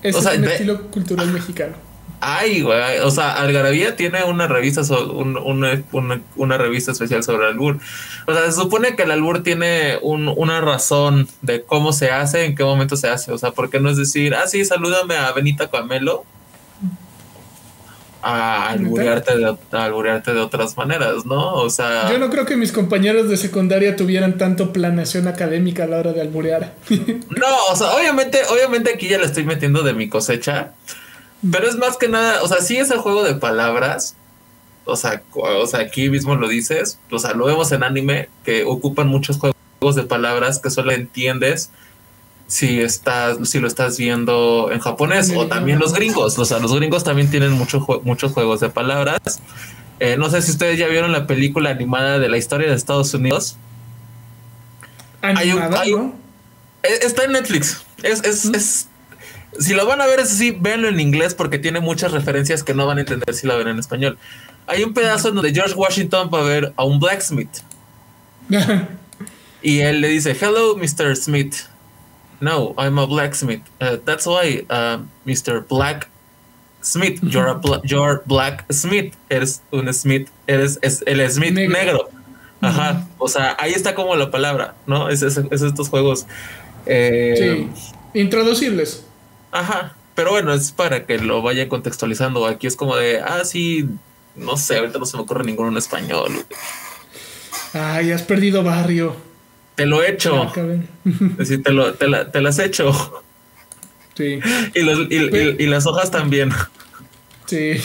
Es un estilo cultural mexicano. Ay, güey. O sea, Algarabía tiene una revista, una, revista especial sobre el albur. O sea, se supone que el albur tiene una razón de cómo se hace, en qué momento se hace. O sea, porque no es decir, ah, sí, salúdame a Benita Camelo a alburearte de, de otras maneras, ¿no? O sea... Yo no creo que mis compañeros de secundaria tuvieran tanto planeación académica a la hora de alburear. no, o sea, obviamente, obviamente aquí ya le estoy metiendo de mi cosecha, pero es más que nada, o sea, sí es el juego de palabras, o sea, o sea, aquí mismo lo dices, o sea, lo vemos en anime, que ocupan muchos juegos de palabras que solo entiendes si estás, si lo estás viendo en japonés o también los gringos. O sea, los gringos también tienen muchos juegos de palabras. Eh, no sé si ustedes ya vieron la película animada de la historia de Estados Unidos. ¿Animada, e, Está en Netflix. Es, es, es, si lo van a ver, es así, véanlo en inglés porque tiene muchas referencias que no van a entender si la ven en español. Hay un pedazo en donde George Washington va a ver a un blacksmith. y él le dice, hello, Mr. Smith. No, I'm a blacksmith. Uh, that's why, uh, Mr. Black Smith, you're a you're Black Smith. Eres un Smith, eres el Smith negro. Ajá. O sea, ahí está como la palabra, ¿no? Es, estos juegos. Eh, sí. Introducibles. Ajá. Pero bueno, es para que lo vaya contextualizando. Aquí es como de, ah, sí, no sé, ahorita no se me ocurre ninguno en español. Ay, has perdido barrio. Te lo he hecho. Es te, lo, te, la, te las he hecho. Sí. Y, las hojas también. Sí.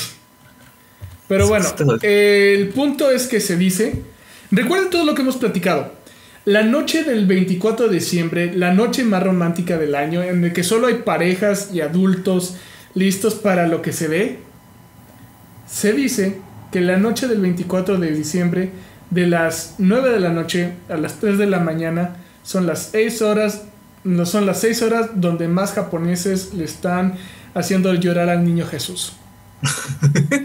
Pero bueno, el punto es que se dice, recuerden todo lo que hemos platicado. La noche del 24 de diciembre, la noche más romántica del año, en el que solo hay parejas y adultos listos para lo que se ve, se dice que la noche del 24 de diciembre de las 9 de la noche a las 3 de la mañana son las 6 horas, no son las 6 horas donde más japoneses le están haciendo llorar al niño Jesús.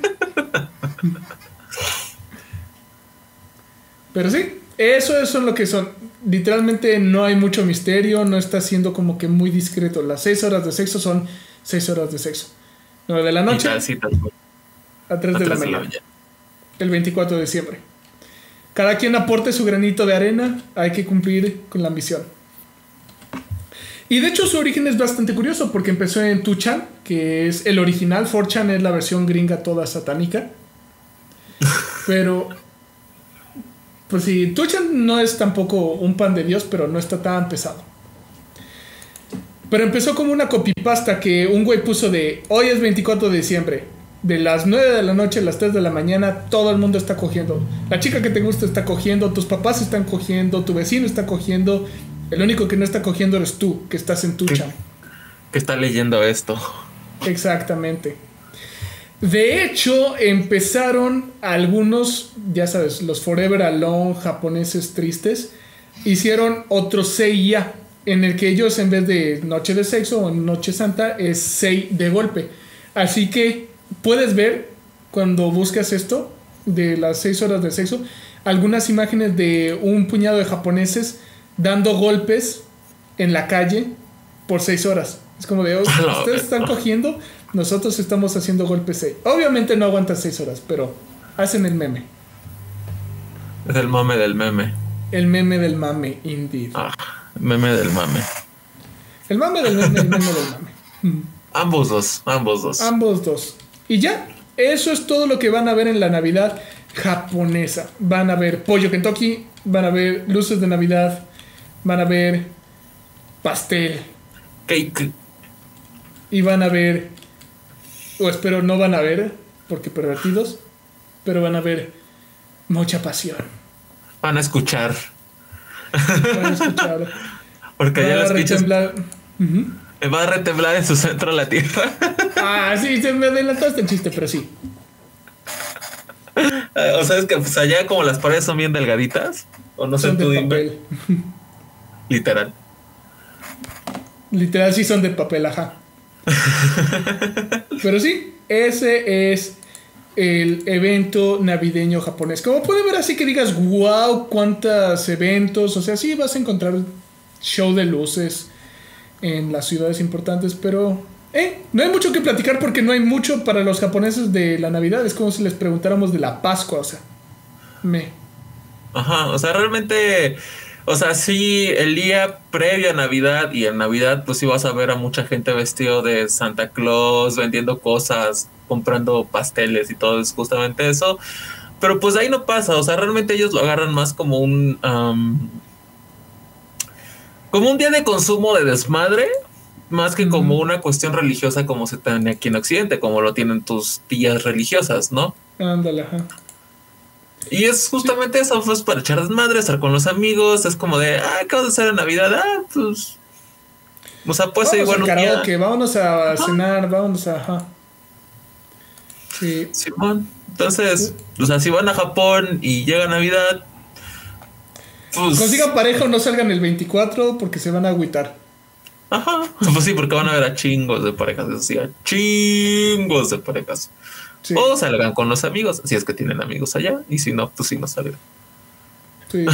Pero sí, eso, es lo que son. Literalmente no hay mucho misterio, no está siendo como que muy discreto. Las 6 horas de sexo son 6 horas de sexo. 9 de la noche a 3 de, la, mañana. El 24 de diciembre. Cada quien aporte su granito de arena, hay que cumplir con la misión. Y de hecho su origen es bastante curioso porque empezó en Tuchan, que es el original, 4chan es la versión gringa toda satánica. Pero pues sí, Tuchan no es tampoco un pan de Dios, pero no está tan pesado. Pero empezó como una copypasta que un güey puso de hoy es 24 de diciembre de las 9 de la noche a las 3 de la mañana, todo el mundo está cogiendo. La chica que te gusta está cogiendo, tus papás están cogiendo, tu vecino está cogiendo. El único que no está cogiendo eres tú, que estás en tucha. Que está leyendo esto. Exactamente. De hecho, empezaron algunos, ya sabes, los Forever Alone japoneses tristes, hicieron otro Seiya, en el que ellos en vez de noche de sexo o noche santa es Sei de golpe. Así que puedes ver cuando buscas esto de las seis horas de sexo algunas imágenes de un puñado de japoneses dando golpes en la calle por seis horas. Es como de, ustedes están cogiendo, nosotros estamos haciendo golpes. Obviamente no aguantan seis horas, pero hacen el meme. Es el mame del meme. El meme del mame, indeed. Ah, meme del mame. El mame del meme, el meme del mame. Ambos dos, ambos dos. Ambos dos. Y ya, eso es todo lo que van a ver en la Navidad japonesa. Van a ver pollo Kentucky, van a ver luces de Navidad, van a ver pastel. Cake. Y van a ver, o espero no van a ver, porque pervertidos, pero van a ver mucha pasión. Van a escuchar. Van a escuchar. porque ya lo escuchas. Va a retemblar en su centro la tierra. ah, sí, se me adelantaste el chiste, pero sí. O sea, es que pues allá como las paredes son bien delgaditas. O no sé, tú dime. Literal. Literal sí son de papel, ajá. Pero sí, ese es el evento navideño japonés. Como puede ver así que digas, wow, cuántos eventos. O sea, sí vas a encontrar show de luces en las ciudades importantes, pero eh, no hay mucho que platicar porque no hay mucho para los japoneses de la Navidad. Es como si les preguntáramos de la Pascua, o sea, me. Ajá, o sea, realmente o sea, sí, el día previo a Navidad y en Navidad, pues sí vas a ver a mucha gente vestido de Santa Claus, vendiendo cosas, comprando pasteles y todo, es justamente eso. Pero pues ahí no pasa, o sea, realmente ellos lo agarran más como un... como un día de consumo de desmadre, más que como una cuestión religiosa como se tiene aquí en Occidente, como lo tienen tus tías religiosas, ¿no? Ándale, ajá. Y es justamente eso, pues para echar desmadre, estar con los amigos, es como de, ah, ¿qué vas a hacer en Navidad? Ah, pues. O sea, pues igual. un karaoke, vámonos a cenar, vámonos a. Ajá. Sí. Simón. Entonces, o sea, si van a Japón y llega Navidad. Pues, Consigan pareja o no salgan el 24 porque se van a agüitar. Ajá. Pues sí, porque van a ver a chingos de parejas, decía. Chingos de parejas. O salgan con los amigos, si es que tienen amigos allá, y si no, pues sí no salgan. Sí.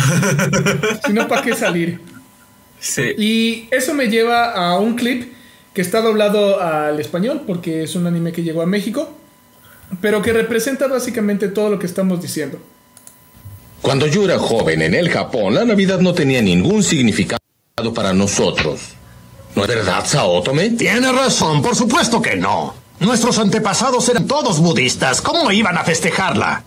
si no, ¿para qué salir? Sí. Y eso me lleva a un clip que está doblado al español, porque es un anime que llegó a México, pero que representa básicamente todo lo que estamos diciendo. Cuando yo era joven en el Japón, la Navidad no tenía ningún significado para nosotros. ¿No es verdad, Saotome? Tiene razón, por supuesto que no. Nuestros antepasados eran todos budistas. ¿Cómo iban a festejarla?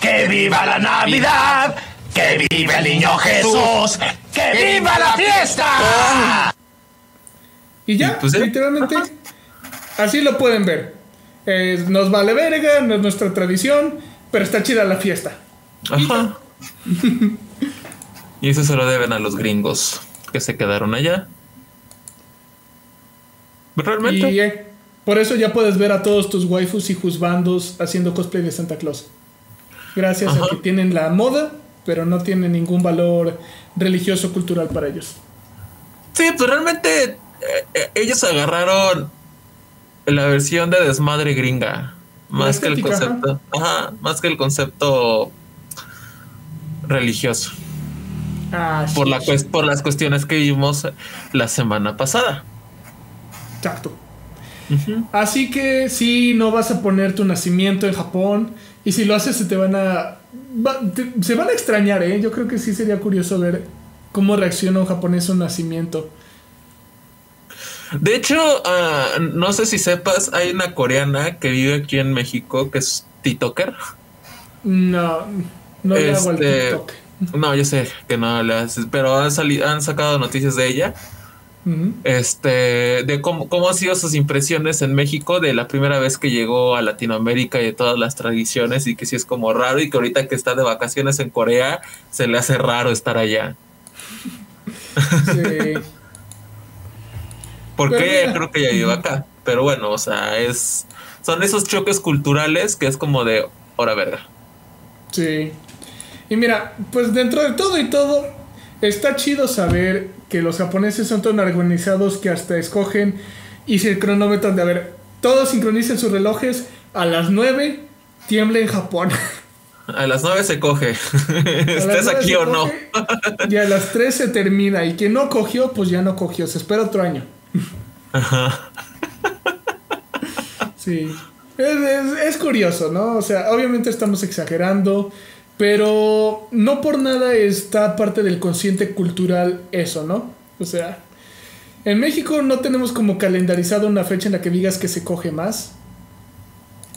¡Que viva la Navidad! ¡Que viva el niño Jesús! ¡Que viva la fiesta! Y ya, pues, literalmente, así lo pueden ver. nos vale verga, no es nuestra tradición, pero está chida la fiesta. Ajá. Y eso se lo deben a los gringos que se quedaron allá. Realmente. Y, eh, por eso ya puedes ver a todos tus waifus y juzbandos haciendo cosplay de Santa Claus. Gracias a que tienen la moda, pero no tienen ningún valor religioso cultural para ellos. Sí, pues realmente eh, eh, ellos agarraron la versión de desmadre gringa. Más que el concepto. Ajá. más que el concepto religioso. Ah, por, la, por las cuestiones que vimos la semana pasada. Exacto. Así que si no vas a poner tu nacimiento en Japón. Y si lo haces, se te van a. se van a extrañar, ¿eh? Yo creo que sí sería curioso ver cómo reacciona un japonés a un nacimiento. De hecho, ah, no sé si sepas, hay una coreana que vive aquí en México que es TikToker. No, no le hago el este, TikTok. No, yo sé que no le haces, pero han, salido, han sacado noticias de ella este, de cómo, cómo han sido sus impresiones en México de la primera vez que llegó a Latinoamérica y de todas las tradiciones y que sí es como raro y que ahorita que está de vacaciones en Corea se le hace raro estar allá. Sí. Porque creo que ya iba acá. Pero bueno, o sea, es. Son esos choques culturales que es como de hora verga. Sí. Y mira, pues dentro de todo y todo, está chido saber que los japoneses son tan organizados que hasta escogen y se cronometran de a ver, todos sincronicen sus relojes a las 9 tiembla en Japón. A las 9 se coge, estés aquí o no. y a las 3 se termina y quien no cogió, pues ya no cogió, se espera otro año. Ajá. Sí. es, curioso, ¿no? O sea, obviamente estamos exagerando. Pero no por nada está parte del consciente cultural eso, ¿no? O sea, en México no tenemos como calendarizado una fecha en la que digas que se coge más.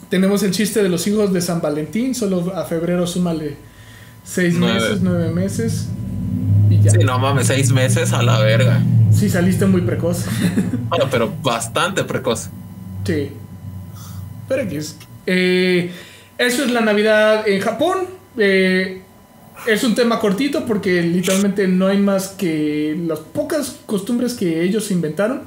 Tenemos el chiste de los hijos de San Valentín, solo a febrero súmale seis meses, nueve meses. Y ya. Sí, no mames, seis meses a la verga. Sí, saliste muy precoz. bueno, pero bastante precoz. Sí. Pero aquí es. Eh, eso es la Navidad en Japón. Eh, es un tema cortito porque literalmente no hay más que las pocas costumbres que ellos inventaron.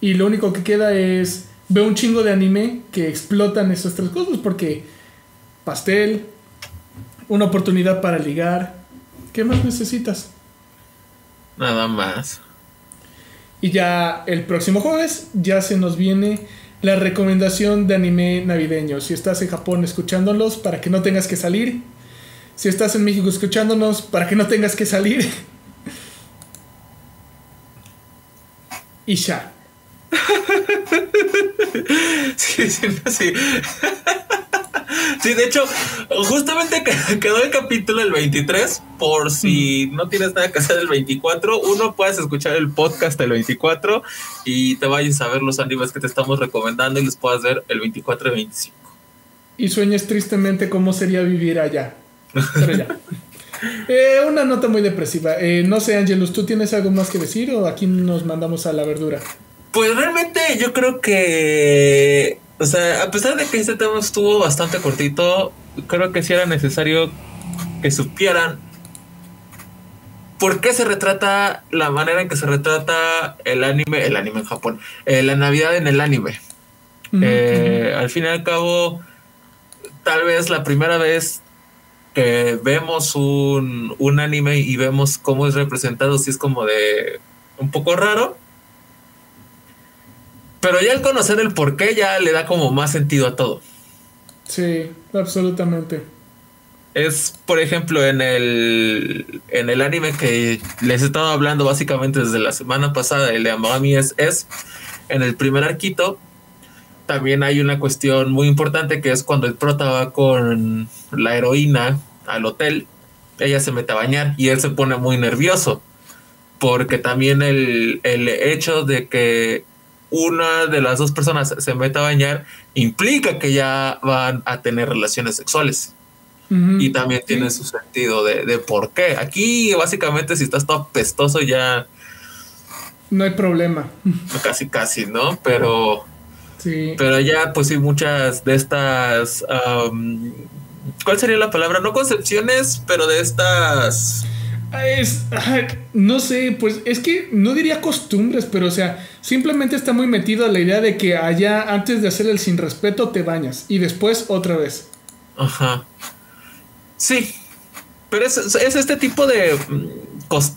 y lo único que queda es veo un chingo de anime que explotan esas tres cosas porque pastel, una oportunidad para ligar, ¿qué más necesitas? Nada más. Y ya el próximo jueves ya se nos viene la recomendación de anime navideño. Si estás en Japón escuchándolos para que no tengas que salir. Si estás en México escuchándonos para que no tengas que salir. y ya. sí, sí, sí. Sí, de hecho, justamente quedó el capítulo el 23, por si no tienes nada que hacer el 24, uno puedes escuchar el podcast el 24 y te vayas a ver los animes que te estamos recomendando y los puedas ver el 24 y 25. Y sueñes tristemente cómo sería vivir allá. Pero ya. Eh, una nota muy depresiva. Eh, no sé, Angelus, ¿tú tienes algo más que decir o aquí nos mandamos a la verdura? Pues realmente yo creo que o sea, a pesar de que este tema estuvo bastante cortito, creo que sí era necesario que supieran por qué se retrata la manera en que se retrata el anime, el anime en Japón, eh, la Navidad en el anime. Al fin y al cabo, tal vez la primera vez que vemos un, un anime y vemos cómo es representado, sí es como de un poco raro pero ya el conocer el por qué ya le da como más sentido a todo. Sí, absolutamente. Es, por ejemplo, en el, en el anime que les he estado hablando básicamente desde la semana pasada, el de Amagami es, es en el primer arquito. También hay una cuestión muy importante que es cuando el prota va con la heroína al hotel, ella se mete a bañar y él se pone muy nervioso. Porque también el, el hecho de que una de las dos personas se meta a bañar, implica que ya van a tener relaciones sexuales. Y también tiene su sentido de, por qué. Aquí, básicamente, si estás todo pestoso, ya. No hay problema. Casi, casi, ¿no? Pero. Sí. Pero ya, pues sí, muchas de estas. ¿Cuál sería la palabra? No concepciones, pero de estas es, no sé, pues es que no diría costumbres, pero o sea, simplemente está muy metido a la idea de que allá antes de hacer el sin respeto te bañas y después otra vez. Ajá. Sí, pero es, este tipo de, mm,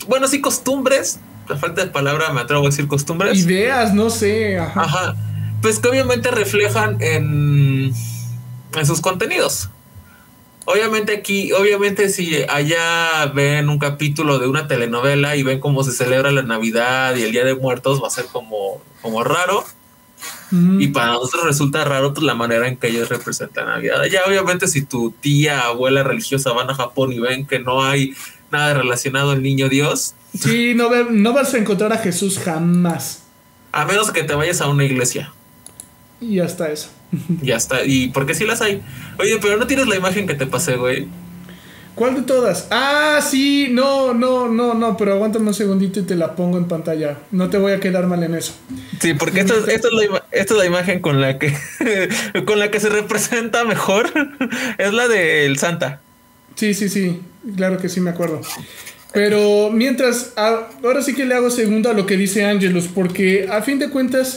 bueno, sí, costumbres, la falta de palabra me atrevo a decir costumbres. Ideas, no sé. Ajá. Ajá. Pues que obviamente reflejan en, en sus contenidos. Obviamente aquí, obviamente si allá ven un capítulo de una telenovela y ven cómo se celebra la Navidad y el Día de Muertos, va a ser como, como raro. Y para nosotros resulta raro pues, la manera en que ellos representan Navidad. Ya obviamente si tu tía, abuela religiosa van a Japón y ven que no hay nada relacionado al niño Dios. Sí, no, no vas a encontrar a Jesús jamás. A menos que te vayas a una iglesia. Y hasta eso. Ya está. Y porque sí las hay. Oye, pero no tienes la imagen que te pasé, güey. ¿Cuál de todas? Ah, sí, no, no, no, no, pero aguántame un segundito y te la pongo en pantalla. No te voy a quedar mal en eso. Sí, porque esta, es, la, esta es la imagen con la que con la que se representa mejor. es la del Santa. Sí, sí, sí. Claro que sí me acuerdo. Pero mientras, ahora sí que le hago segundo a lo que dice Angelus, porque a fin de cuentas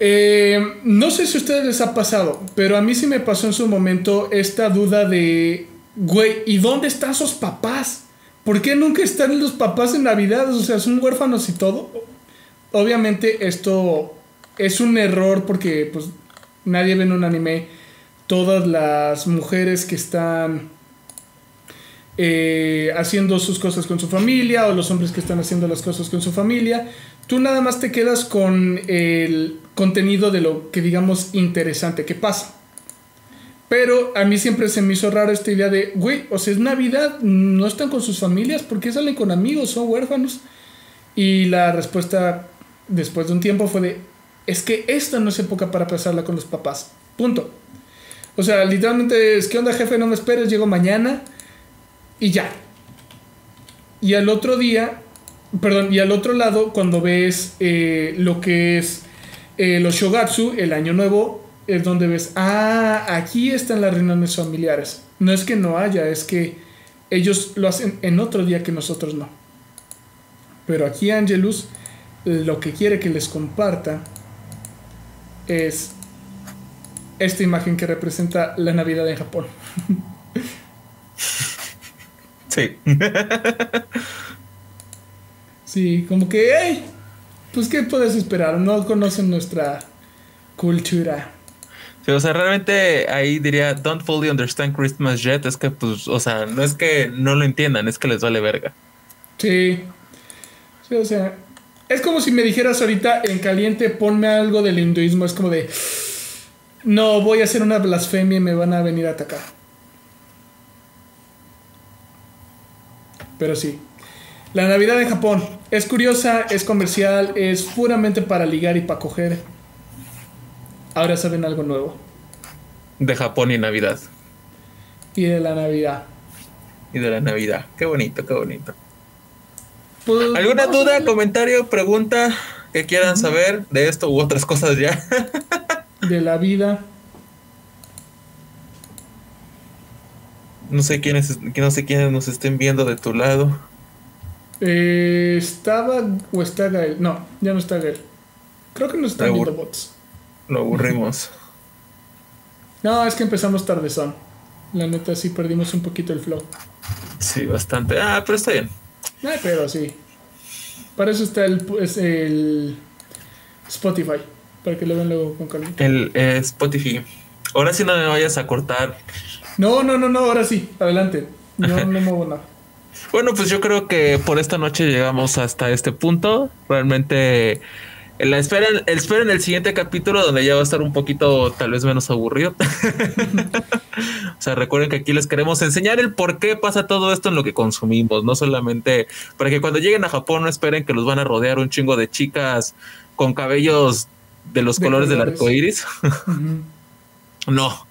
eh, no sé si a ustedes les ha pasado, pero a mí sí me pasó en su momento esta duda de, güey, ¿y dónde están sus papás? ¿Por qué nunca están los papás en Navidad? O sea, son huérfanos y todo. Obviamente esto es un error porque pues nadie ve en un anime todas las mujeres que están eh, haciendo sus cosas con su familia o los hombres que están haciendo las cosas con su familia. Tú nada más te quedas con el contenido de lo que digamos interesante que pasa. Pero a mí siempre se me hizo raro esta idea de, güey, o sea, es Navidad, no están con sus familias, ¿por qué salen con amigos? Son huérfanos. Y la respuesta después de un tiempo fue de, es que esta no es época para pasarla con los papás. Punto. O sea, literalmente es, ¿qué onda jefe? No me esperes, llego mañana y ya. Y al otro día, perdón, y al otro lado, cuando ves eh, lo que es eh, los Shogatsu, el año nuevo, es donde ves, ah, aquí están las reuniones familiares. No es que no haya, es que ellos lo hacen en otro día que nosotros no. Pero aquí Angelus lo que quiere que les comparta es esta imagen que representa la Navidad en Japón. Sí. sí, como que, hey, pues ¿qué puedes esperar? No conocen nuestra cultura. Sí, o sea, realmente ahí diría, don't fully understand Christmas yet. Es que, pues, o sea, no es que no lo entiendan, es que les vale verga. Sí. Sí, o sea, es como si me dijeras ahorita en caliente, ponme algo del hinduismo. Es como de, no, voy a hacer una blasfemia y me van a venir a atacar. Pero sí. La Navidad en Japón es curiosa, es comercial, es puramente para ligar y para coger. Ahora saben algo nuevo. De Japón y Navidad. Y de la Navidad. Y de la Navidad. Qué bonito, qué bonito. Pues, ¿Alguna duda, comentario, pregunta que quieran saber de esto u otras cosas ya? de la vida. No sé quiénes, no sé quiénes nos estén viendo de tu lado. Eh, estaba o está Gael. No, ya no está Gael. Creo que no están viendo bots. Lo aburrimos. no, es que empezamos tardezón. La neta sí perdimos un poquito el flow. Sí, bastante. Ah, pero está bien. pero sí. Para eso está el, es el Spotify. Para que lo vean luego con calma. El eh, Spotify. Ahora sí no me vayas a cortar. No, no, no, no, ahora sí. Adelante. No, no muevo nada. Bueno, pues yo creo que por esta noche llegamos hasta este punto. Realmente la esperen, esperen el siguiente capítulo donde ya va a estar un poquito tal vez menos aburrido. o sea, recuerden que aquí les queremos enseñar el por qué pasa todo esto en lo que consumimos, no solamente para que cuando lleguen a Japón no esperen que los van a rodear un chingo de chicas con cabellos de los colores, del arco iris. no.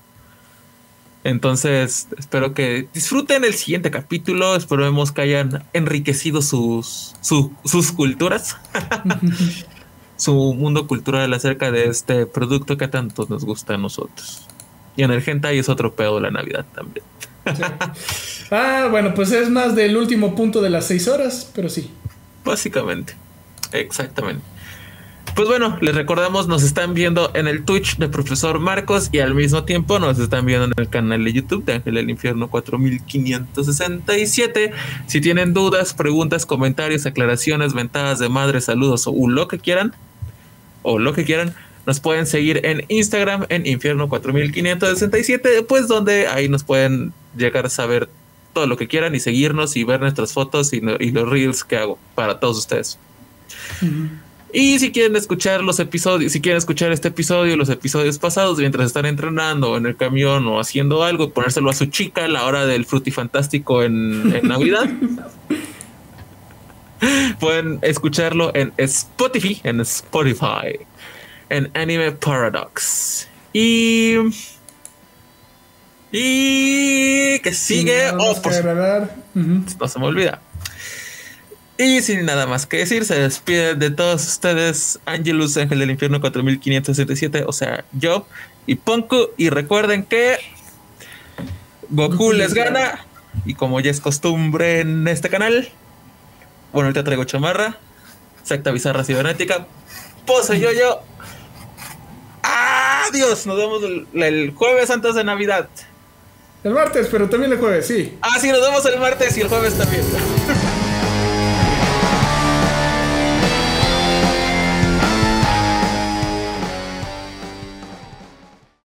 Entonces, espero que disfruten el siguiente capítulo. Esperemos que hayan enriquecido sus, sus culturas. su mundo cultural acerca de este producto que tanto nos gusta a nosotros. Y en el hentai es otro pedo la Navidad también. Ah, bueno, pues es más del último punto de las seis horas, pero sí. Básicamente, exactamente. Pues bueno, les recordamos, nos están viendo en el Twitch de Profesor Marcos y al mismo tiempo nos están viendo en el canal de YouTube de Ángel del Infierno 4567. Si tienen dudas, preguntas, comentarios, aclaraciones, ventadas de madre, saludos o lo que quieran, o lo que quieran, nos pueden seguir en Instagram en Infierno 4567, pues donde ahí nos pueden llegar a saber todo lo que quieran y seguirnos y ver nuestras fotos y, los reels que hago para todos ustedes. Y si quieren escuchar los episodios, si quieren escuchar este episodio, los episodios pasados, mientras están entrenando en el camión o haciendo algo, ponérselo a su chica a la hora del frutifantástico en, en Navidad. Pueden escucharlo en Spotify, en Spotify, en Anime Paradox. Y. Y. que sigue. Oh, no se me olvida. Y sin nada más que decir, se despide de todos ustedes Angelus Ángel del Infierno 4567, o sea, yo y Ponku. Y recuerden que Goku les gana. Y como ya es costumbre en este canal, bueno, ahorita traigo chamarra, secta bizarra cibernética, pose yo yo. Adiós, nos vemos el, el jueves antes de Navidad. El martes, pero también el jueves, sí. Ah, sí, nos vemos el martes y el jueves también.